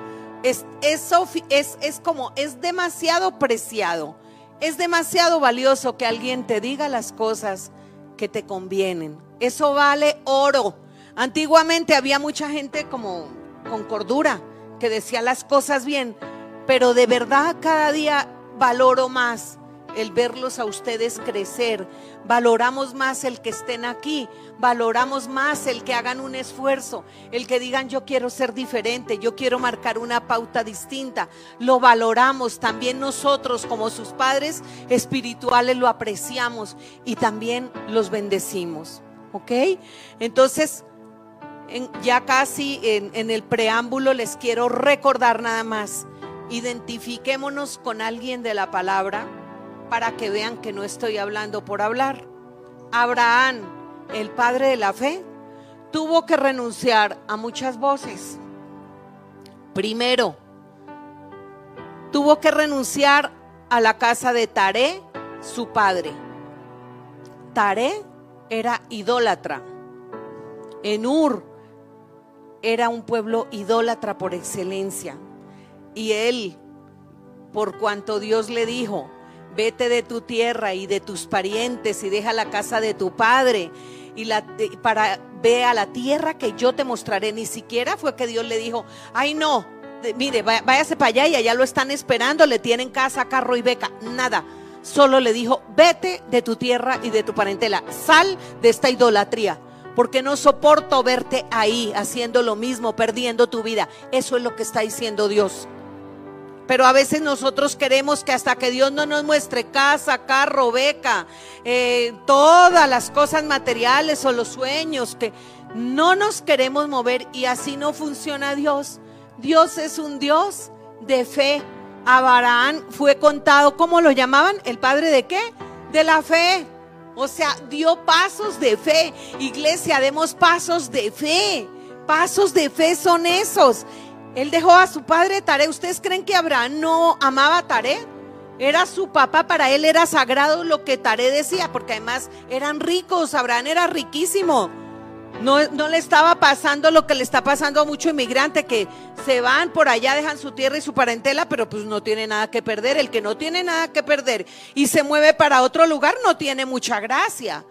es, es, como, es demasiado preciado, es demasiado valioso que alguien te diga las cosas que te convienen. Eso vale oro. Antiguamente había mucha gente como con cordura que decía las cosas bien, pero de verdad cada día valoro más el verlos a ustedes crecer. Valoramos más el que estén aquí, valoramos más el que hagan un esfuerzo, el que digan yo quiero ser diferente, yo quiero marcar una pauta distinta. Lo valoramos también nosotros como sus padres espirituales lo apreciamos y también los bendecimos. ¿Ok? Entonces, ya casi en el preámbulo les quiero recordar nada más identifiquémonos con alguien de la palabra para que vean que no estoy hablando por hablar. Abraham, el padre de la fe, tuvo que renunciar a muchas voces. Primero, tuvo que renunciar a la casa de Taré, su padre. Taré era idólatra. Enur era un pueblo idólatra por excelencia. Y él, por cuanto Dios le dijo, vete de tu tierra y de tus parientes y deja la casa de tu padre y la, para ve a la tierra que yo te mostraré. Ni siquiera fue que Dios le dijo, ay no, mire, váyase para allá y allá lo están esperando, le tienen casa, carro y beca, nada. Solo le dijo, vete de tu tierra y de tu parentela, sal de esta idolatría porque no soporto verte ahí haciendo lo mismo, perdiendo tu vida. Eso es lo que está diciendo Dios. Pero a veces nosotros queremos que hasta que Dios no nos muestre casa, carro, beca, eh, todas las cosas materiales o los sueños, que no nos queremos mover y así no funciona Dios. Dios es un Dios de fe. Abraham fue contado, ¿cómo lo llamaban? ¿El padre de qué? De la fe. O sea, dio pasos de fe. Iglesia, demos pasos de fe. Pasos de fe son esos. Él dejó a su padre Taré. ¿Ustedes creen que Abraham no amaba a Taré? Era su papá, para él era sagrado lo que Taré decía, porque además eran ricos, Abraham era riquísimo. No, no, le estaba pasando lo que le está pasando a mucho inmigrante que se van por allá, dejan su tierra y su parentela, pero pues no tiene nada que perder. El que no tiene nada que perder y se mueve para otro lugar no tiene mucha gracia.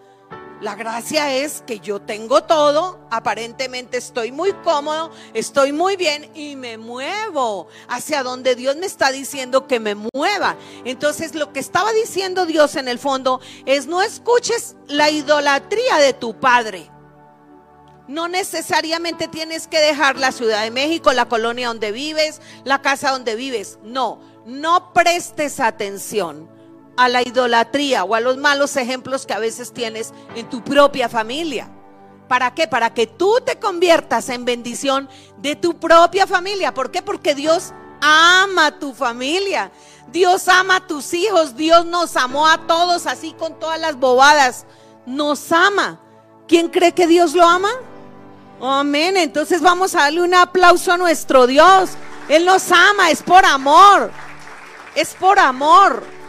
La gracia es que yo tengo todo, aparentemente estoy muy cómodo, estoy muy bien y me muevo hacia donde Dios me está diciendo que me mueva. Entonces lo que estaba diciendo Dios en el fondo es no escuches la idolatría de tu padre. No necesariamente tienes que dejar la Ciudad de México, la colonia donde vives, la casa donde vives. No, no prestes atención a la idolatría o a los malos ejemplos que a veces tienes en tu propia familia. ¿Para qué? Para que tú te conviertas en bendición de tu propia familia. ¿Por qué? Porque Dios ama a tu familia. Dios ama a tus hijos. Dios nos amó a todos así con todas las bobadas. Nos ama. ¿Quién cree que Dios lo ama? Amén. Entonces vamos a darle un aplauso a nuestro Dios. Él nos ama, es por amor. Es por amor.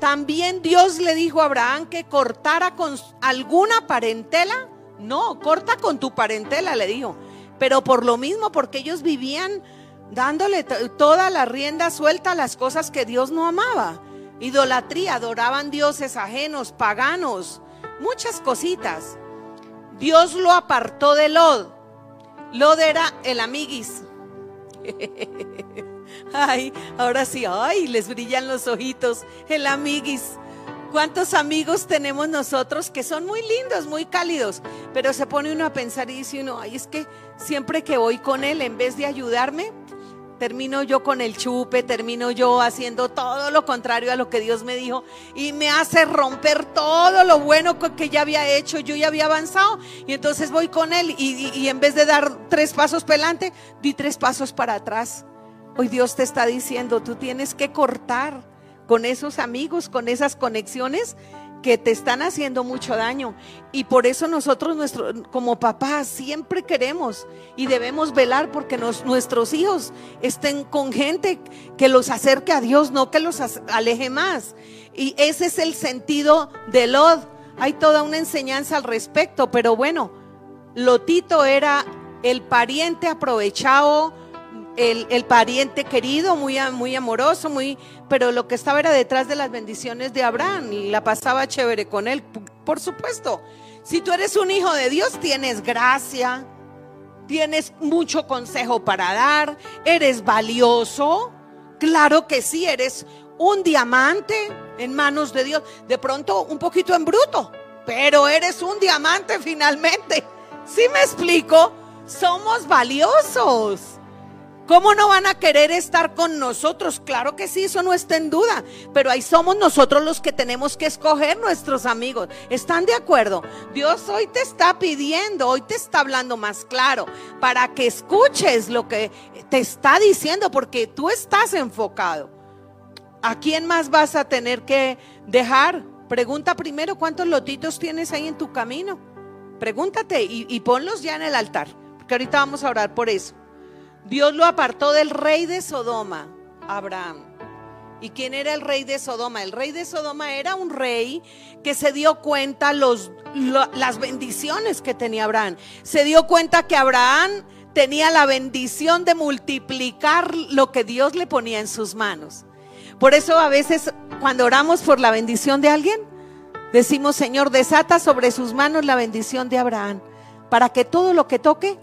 También Dios le dijo a Abraham que cortara con alguna parentela. No, corta con tu parentela, le dijo. Pero por lo mismo, porque ellos vivían dándole toda la rienda suelta a las cosas que Dios no amaba. Idolatría, adoraban dioses ajenos, paganos, muchas cositas. Dios lo apartó de Lod. Lod era el amiguis. Ay, ahora sí, ay, les brillan los ojitos. El amiguis. ¿Cuántos amigos tenemos nosotros que son muy lindos, muy cálidos? Pero se pone uno a pensar y dice uno, ay, es que siempre que voy con él, en vez de ayudarme, termino yo con el chupe, termino yo haciendo todo lo contrario a lo que Dios me dijo y me hace romper todo lo bueno que ya había hecho, yo ya había avanzado y entonces voy con Él y, en vez de dar tres pasos para adelante, di tres pasos para atrás. Hoy Dios te está diciendo, tú tienes que cortar con esos amigos, con esas conexiones que te están haciendo mucho daño. Y por eso nosotros, nuestro, como papás, siempre queremos y debemos velar porque nuestros hijos estén con gente que los acerque a Dios, no que los aleje más. Y ese es el sentido de Lod. Hay toda una enseñanza al respecto, pero bueno, Lotito era el pariente aprovechado, el, pariente querido, muy, muy amoroso, muy, pero lo que estaba era detrás de las bendiciones de Abraham y la pasaba chévere con él, por supuesto. Si tú eres un hijo de Dios, tienes gracia, tienes mucho consejo para dar, eres valioso, claro que sí, eres un diamante en manos de Dios, de pronto un poquito en bruto, pero eres un diamante finalmente. ¿Sí me explico? Somos valiosos. ¿Cómo no van a querer estar con nosotros? Claro que sí, eso no está en duda. Pero ahí somos nosotros los que tenemos que escoger nuestros amigos. ¿Están de acuerdo? Dios hoy te está pidiendo, hoy te está hablando más claro para que escuches lo que te está diciendo porque tú estás enfocado. ¿A quién más vas a tener que dejar? Pregunta primero cuántos lotitos tienes ahí en tu camino. Pregúntate y, ponlos ya en el altar, porque ahorita vamos a orar por eso. Dios lo apartó del rey de Sodoma, Abraham. ¿Y quién era el rey de Sodoma? El rey de Sodoma era un rey que se dio cuenta los, las bendiciones que tenía Abraham. Se dio cuenta que Abraham tenía la bendición de multiplicar lo que Dios le ponía en sus manos. Por eso a veces cuando oramos por la bendición de alguien, decimos, Señor, desata sobre sus manos la bendición de Abraham, para que todo lo que toque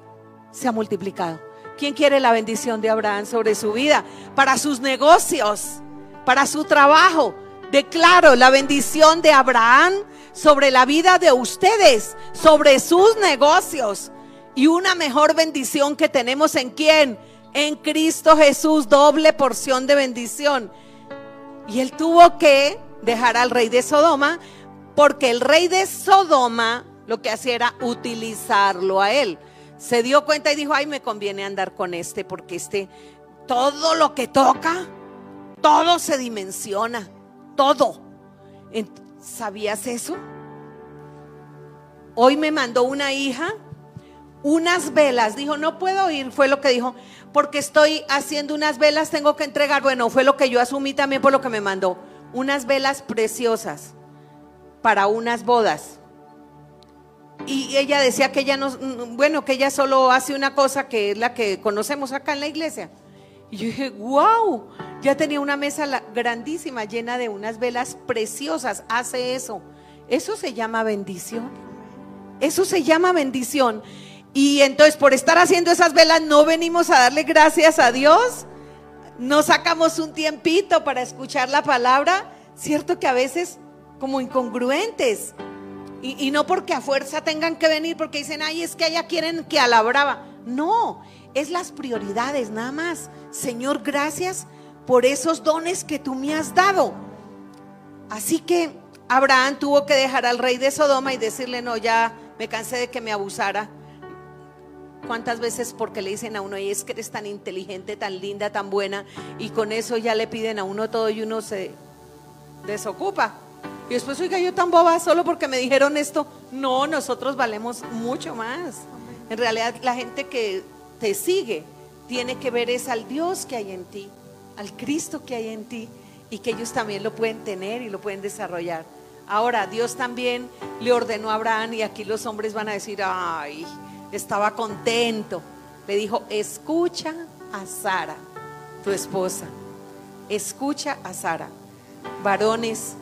sea multiplicado. ¿Quién quiere la bendición de Abraham sobre su vida? Para sus negocios, para su trabajo. Declaro la bendición de Abraham sobre la vida de ustedes, sobre sus negocios. Y una mejor bendición que tenemos en quién? En Cristo Jesús, doble porción de bendición. Y él tuvo que dejar al rey de Sodoma porque el rey de Sodoma lo que hacía era utilizarlo a él se dio cuenta y dijo, ay, me conviene andar con este porque este, todo lo que toca, todo se dimensiona, todo. ¿Sabías eso? Hoy me mandó una hija unas velas, dijo, no puedo ir, fue lo que dijo, porque estoy haciendo unas velas, tengo que entregar, bueno, fue lo que yo asumí también por lo que me mandó, unas velas preciosas para unas bodas y ella decía que ella no, bueno, que ella solo hace una cosa que es la que conocemos acá en la iglesia. Y yo dije, wow, ya tenía una mesa grandísima llena de unas velas preciosas, hace eso. Eso se llama bendición. Eso se llama bendición. Y entonces por estar haciendo esas velas no venimos a darle gracias a Dios. No sacamos un tiempito para escuchar la palabra. Cierto que a veces como incongruentes. Y, no porque a fuerza tengan que venir porque dicen, ay, es que allá quieren que a la brava. No, es las prioridades nada más. Señor, gracias por esos dones que tú me has dado. Así que Abraham tuvo que dejar al rey de Sodoma y decirle, no, ya me cansé de que me abusara. ¿Cuántas veces porque le dicen a uno, y es que eres tan inteligente, tan linda, tan buena, y con eso ya le piden a uno todo y uno se desocupa? Y después, oiga, yo tan boba solo porque me dijeron esto. No, nosotros valemos mucho más. En realidad, la gente que te sigue tiene que ver es al Dios que hay en ti, al Cristo que hay en ti y que ellos también lo pueden tener y lo pueden desarrollar. Ahora, Dios también le ordenó a Abraham y aquí los hombres van a decir, ay, estaba contento. Le dijo, escucha a Sara, tu esposa. Escucha a Sara. Varones,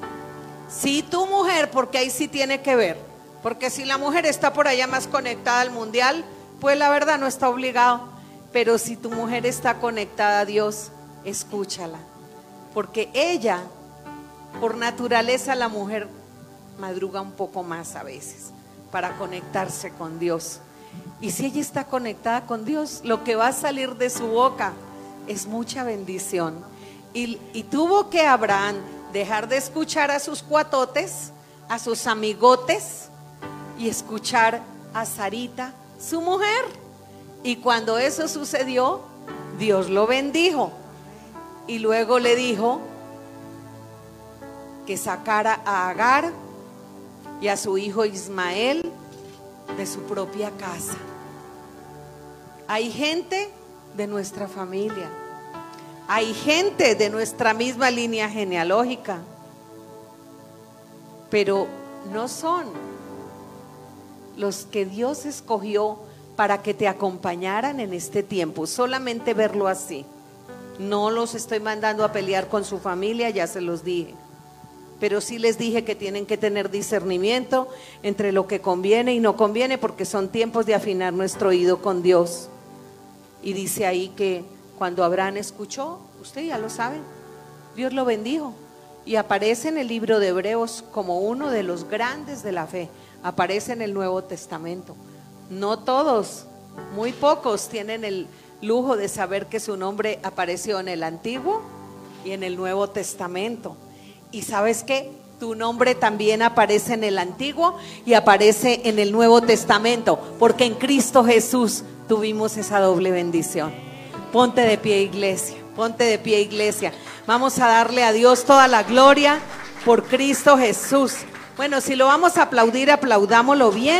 si tu mujer, porque ahí sí tiene que ver, porque si la mujer está por allá más conectada al mundial, pues la verdad no está obligado. Pero si tu mujer está conectada a Dios, escúchala. Porque ella, por naturaleza, la mujer madruga un poco más a veces para conectarse con Dios. Y si ella está conectada con Dios, lo que va a salir de su boca es mucha bendición. Y, y tuvo que Abraham dejar de escuchar a sus cuatotes, a sus amigotes y escuchar a Sarita, su mujer. Y cuando eso sucedió, Dios lo bendijo. Y luego le dijo que sacara a Agar y a su hijo Ismael de su propia casa. Hay gente de nuestra familia. Hay gente de nuestra misma línea genealógica. Pero no son los que Dios escogió para que te acompañaran en este tiempo. Solamente verlo así. No los estoy mandando a pelear con su familia, ya se los dije. Pero sí les dije que tienen que tener discernimiento entre lo que conviene y no conviene, porque son tiempos de afinar nuestro oído con Dios. Y dice ahí que cuando Abraham escuchó, usted ya lo sabe, Dios lo bendijo. Y aparece en el libro de Hebreos como uno de los grandes de la fe. Aparece en el Nuevo Testamento. No todos, muy pocos tienen el lujo de saber que su nombre apareció en el Antiguo y en el Nuevo Testamento. Y sabes que tu nombre también aparece en el Antiguo y aparece en el Nuevo Testamento, porque en Cristo Jesús tuvimos esa doble bendición. Ponte de pie, iglesia. Ponte de pie, iglesia. Vamos a darle a Dios toda la gloria por Cristo Jesús. Bueno, si lo vamos a aplaudir, aplaudámoslo bien.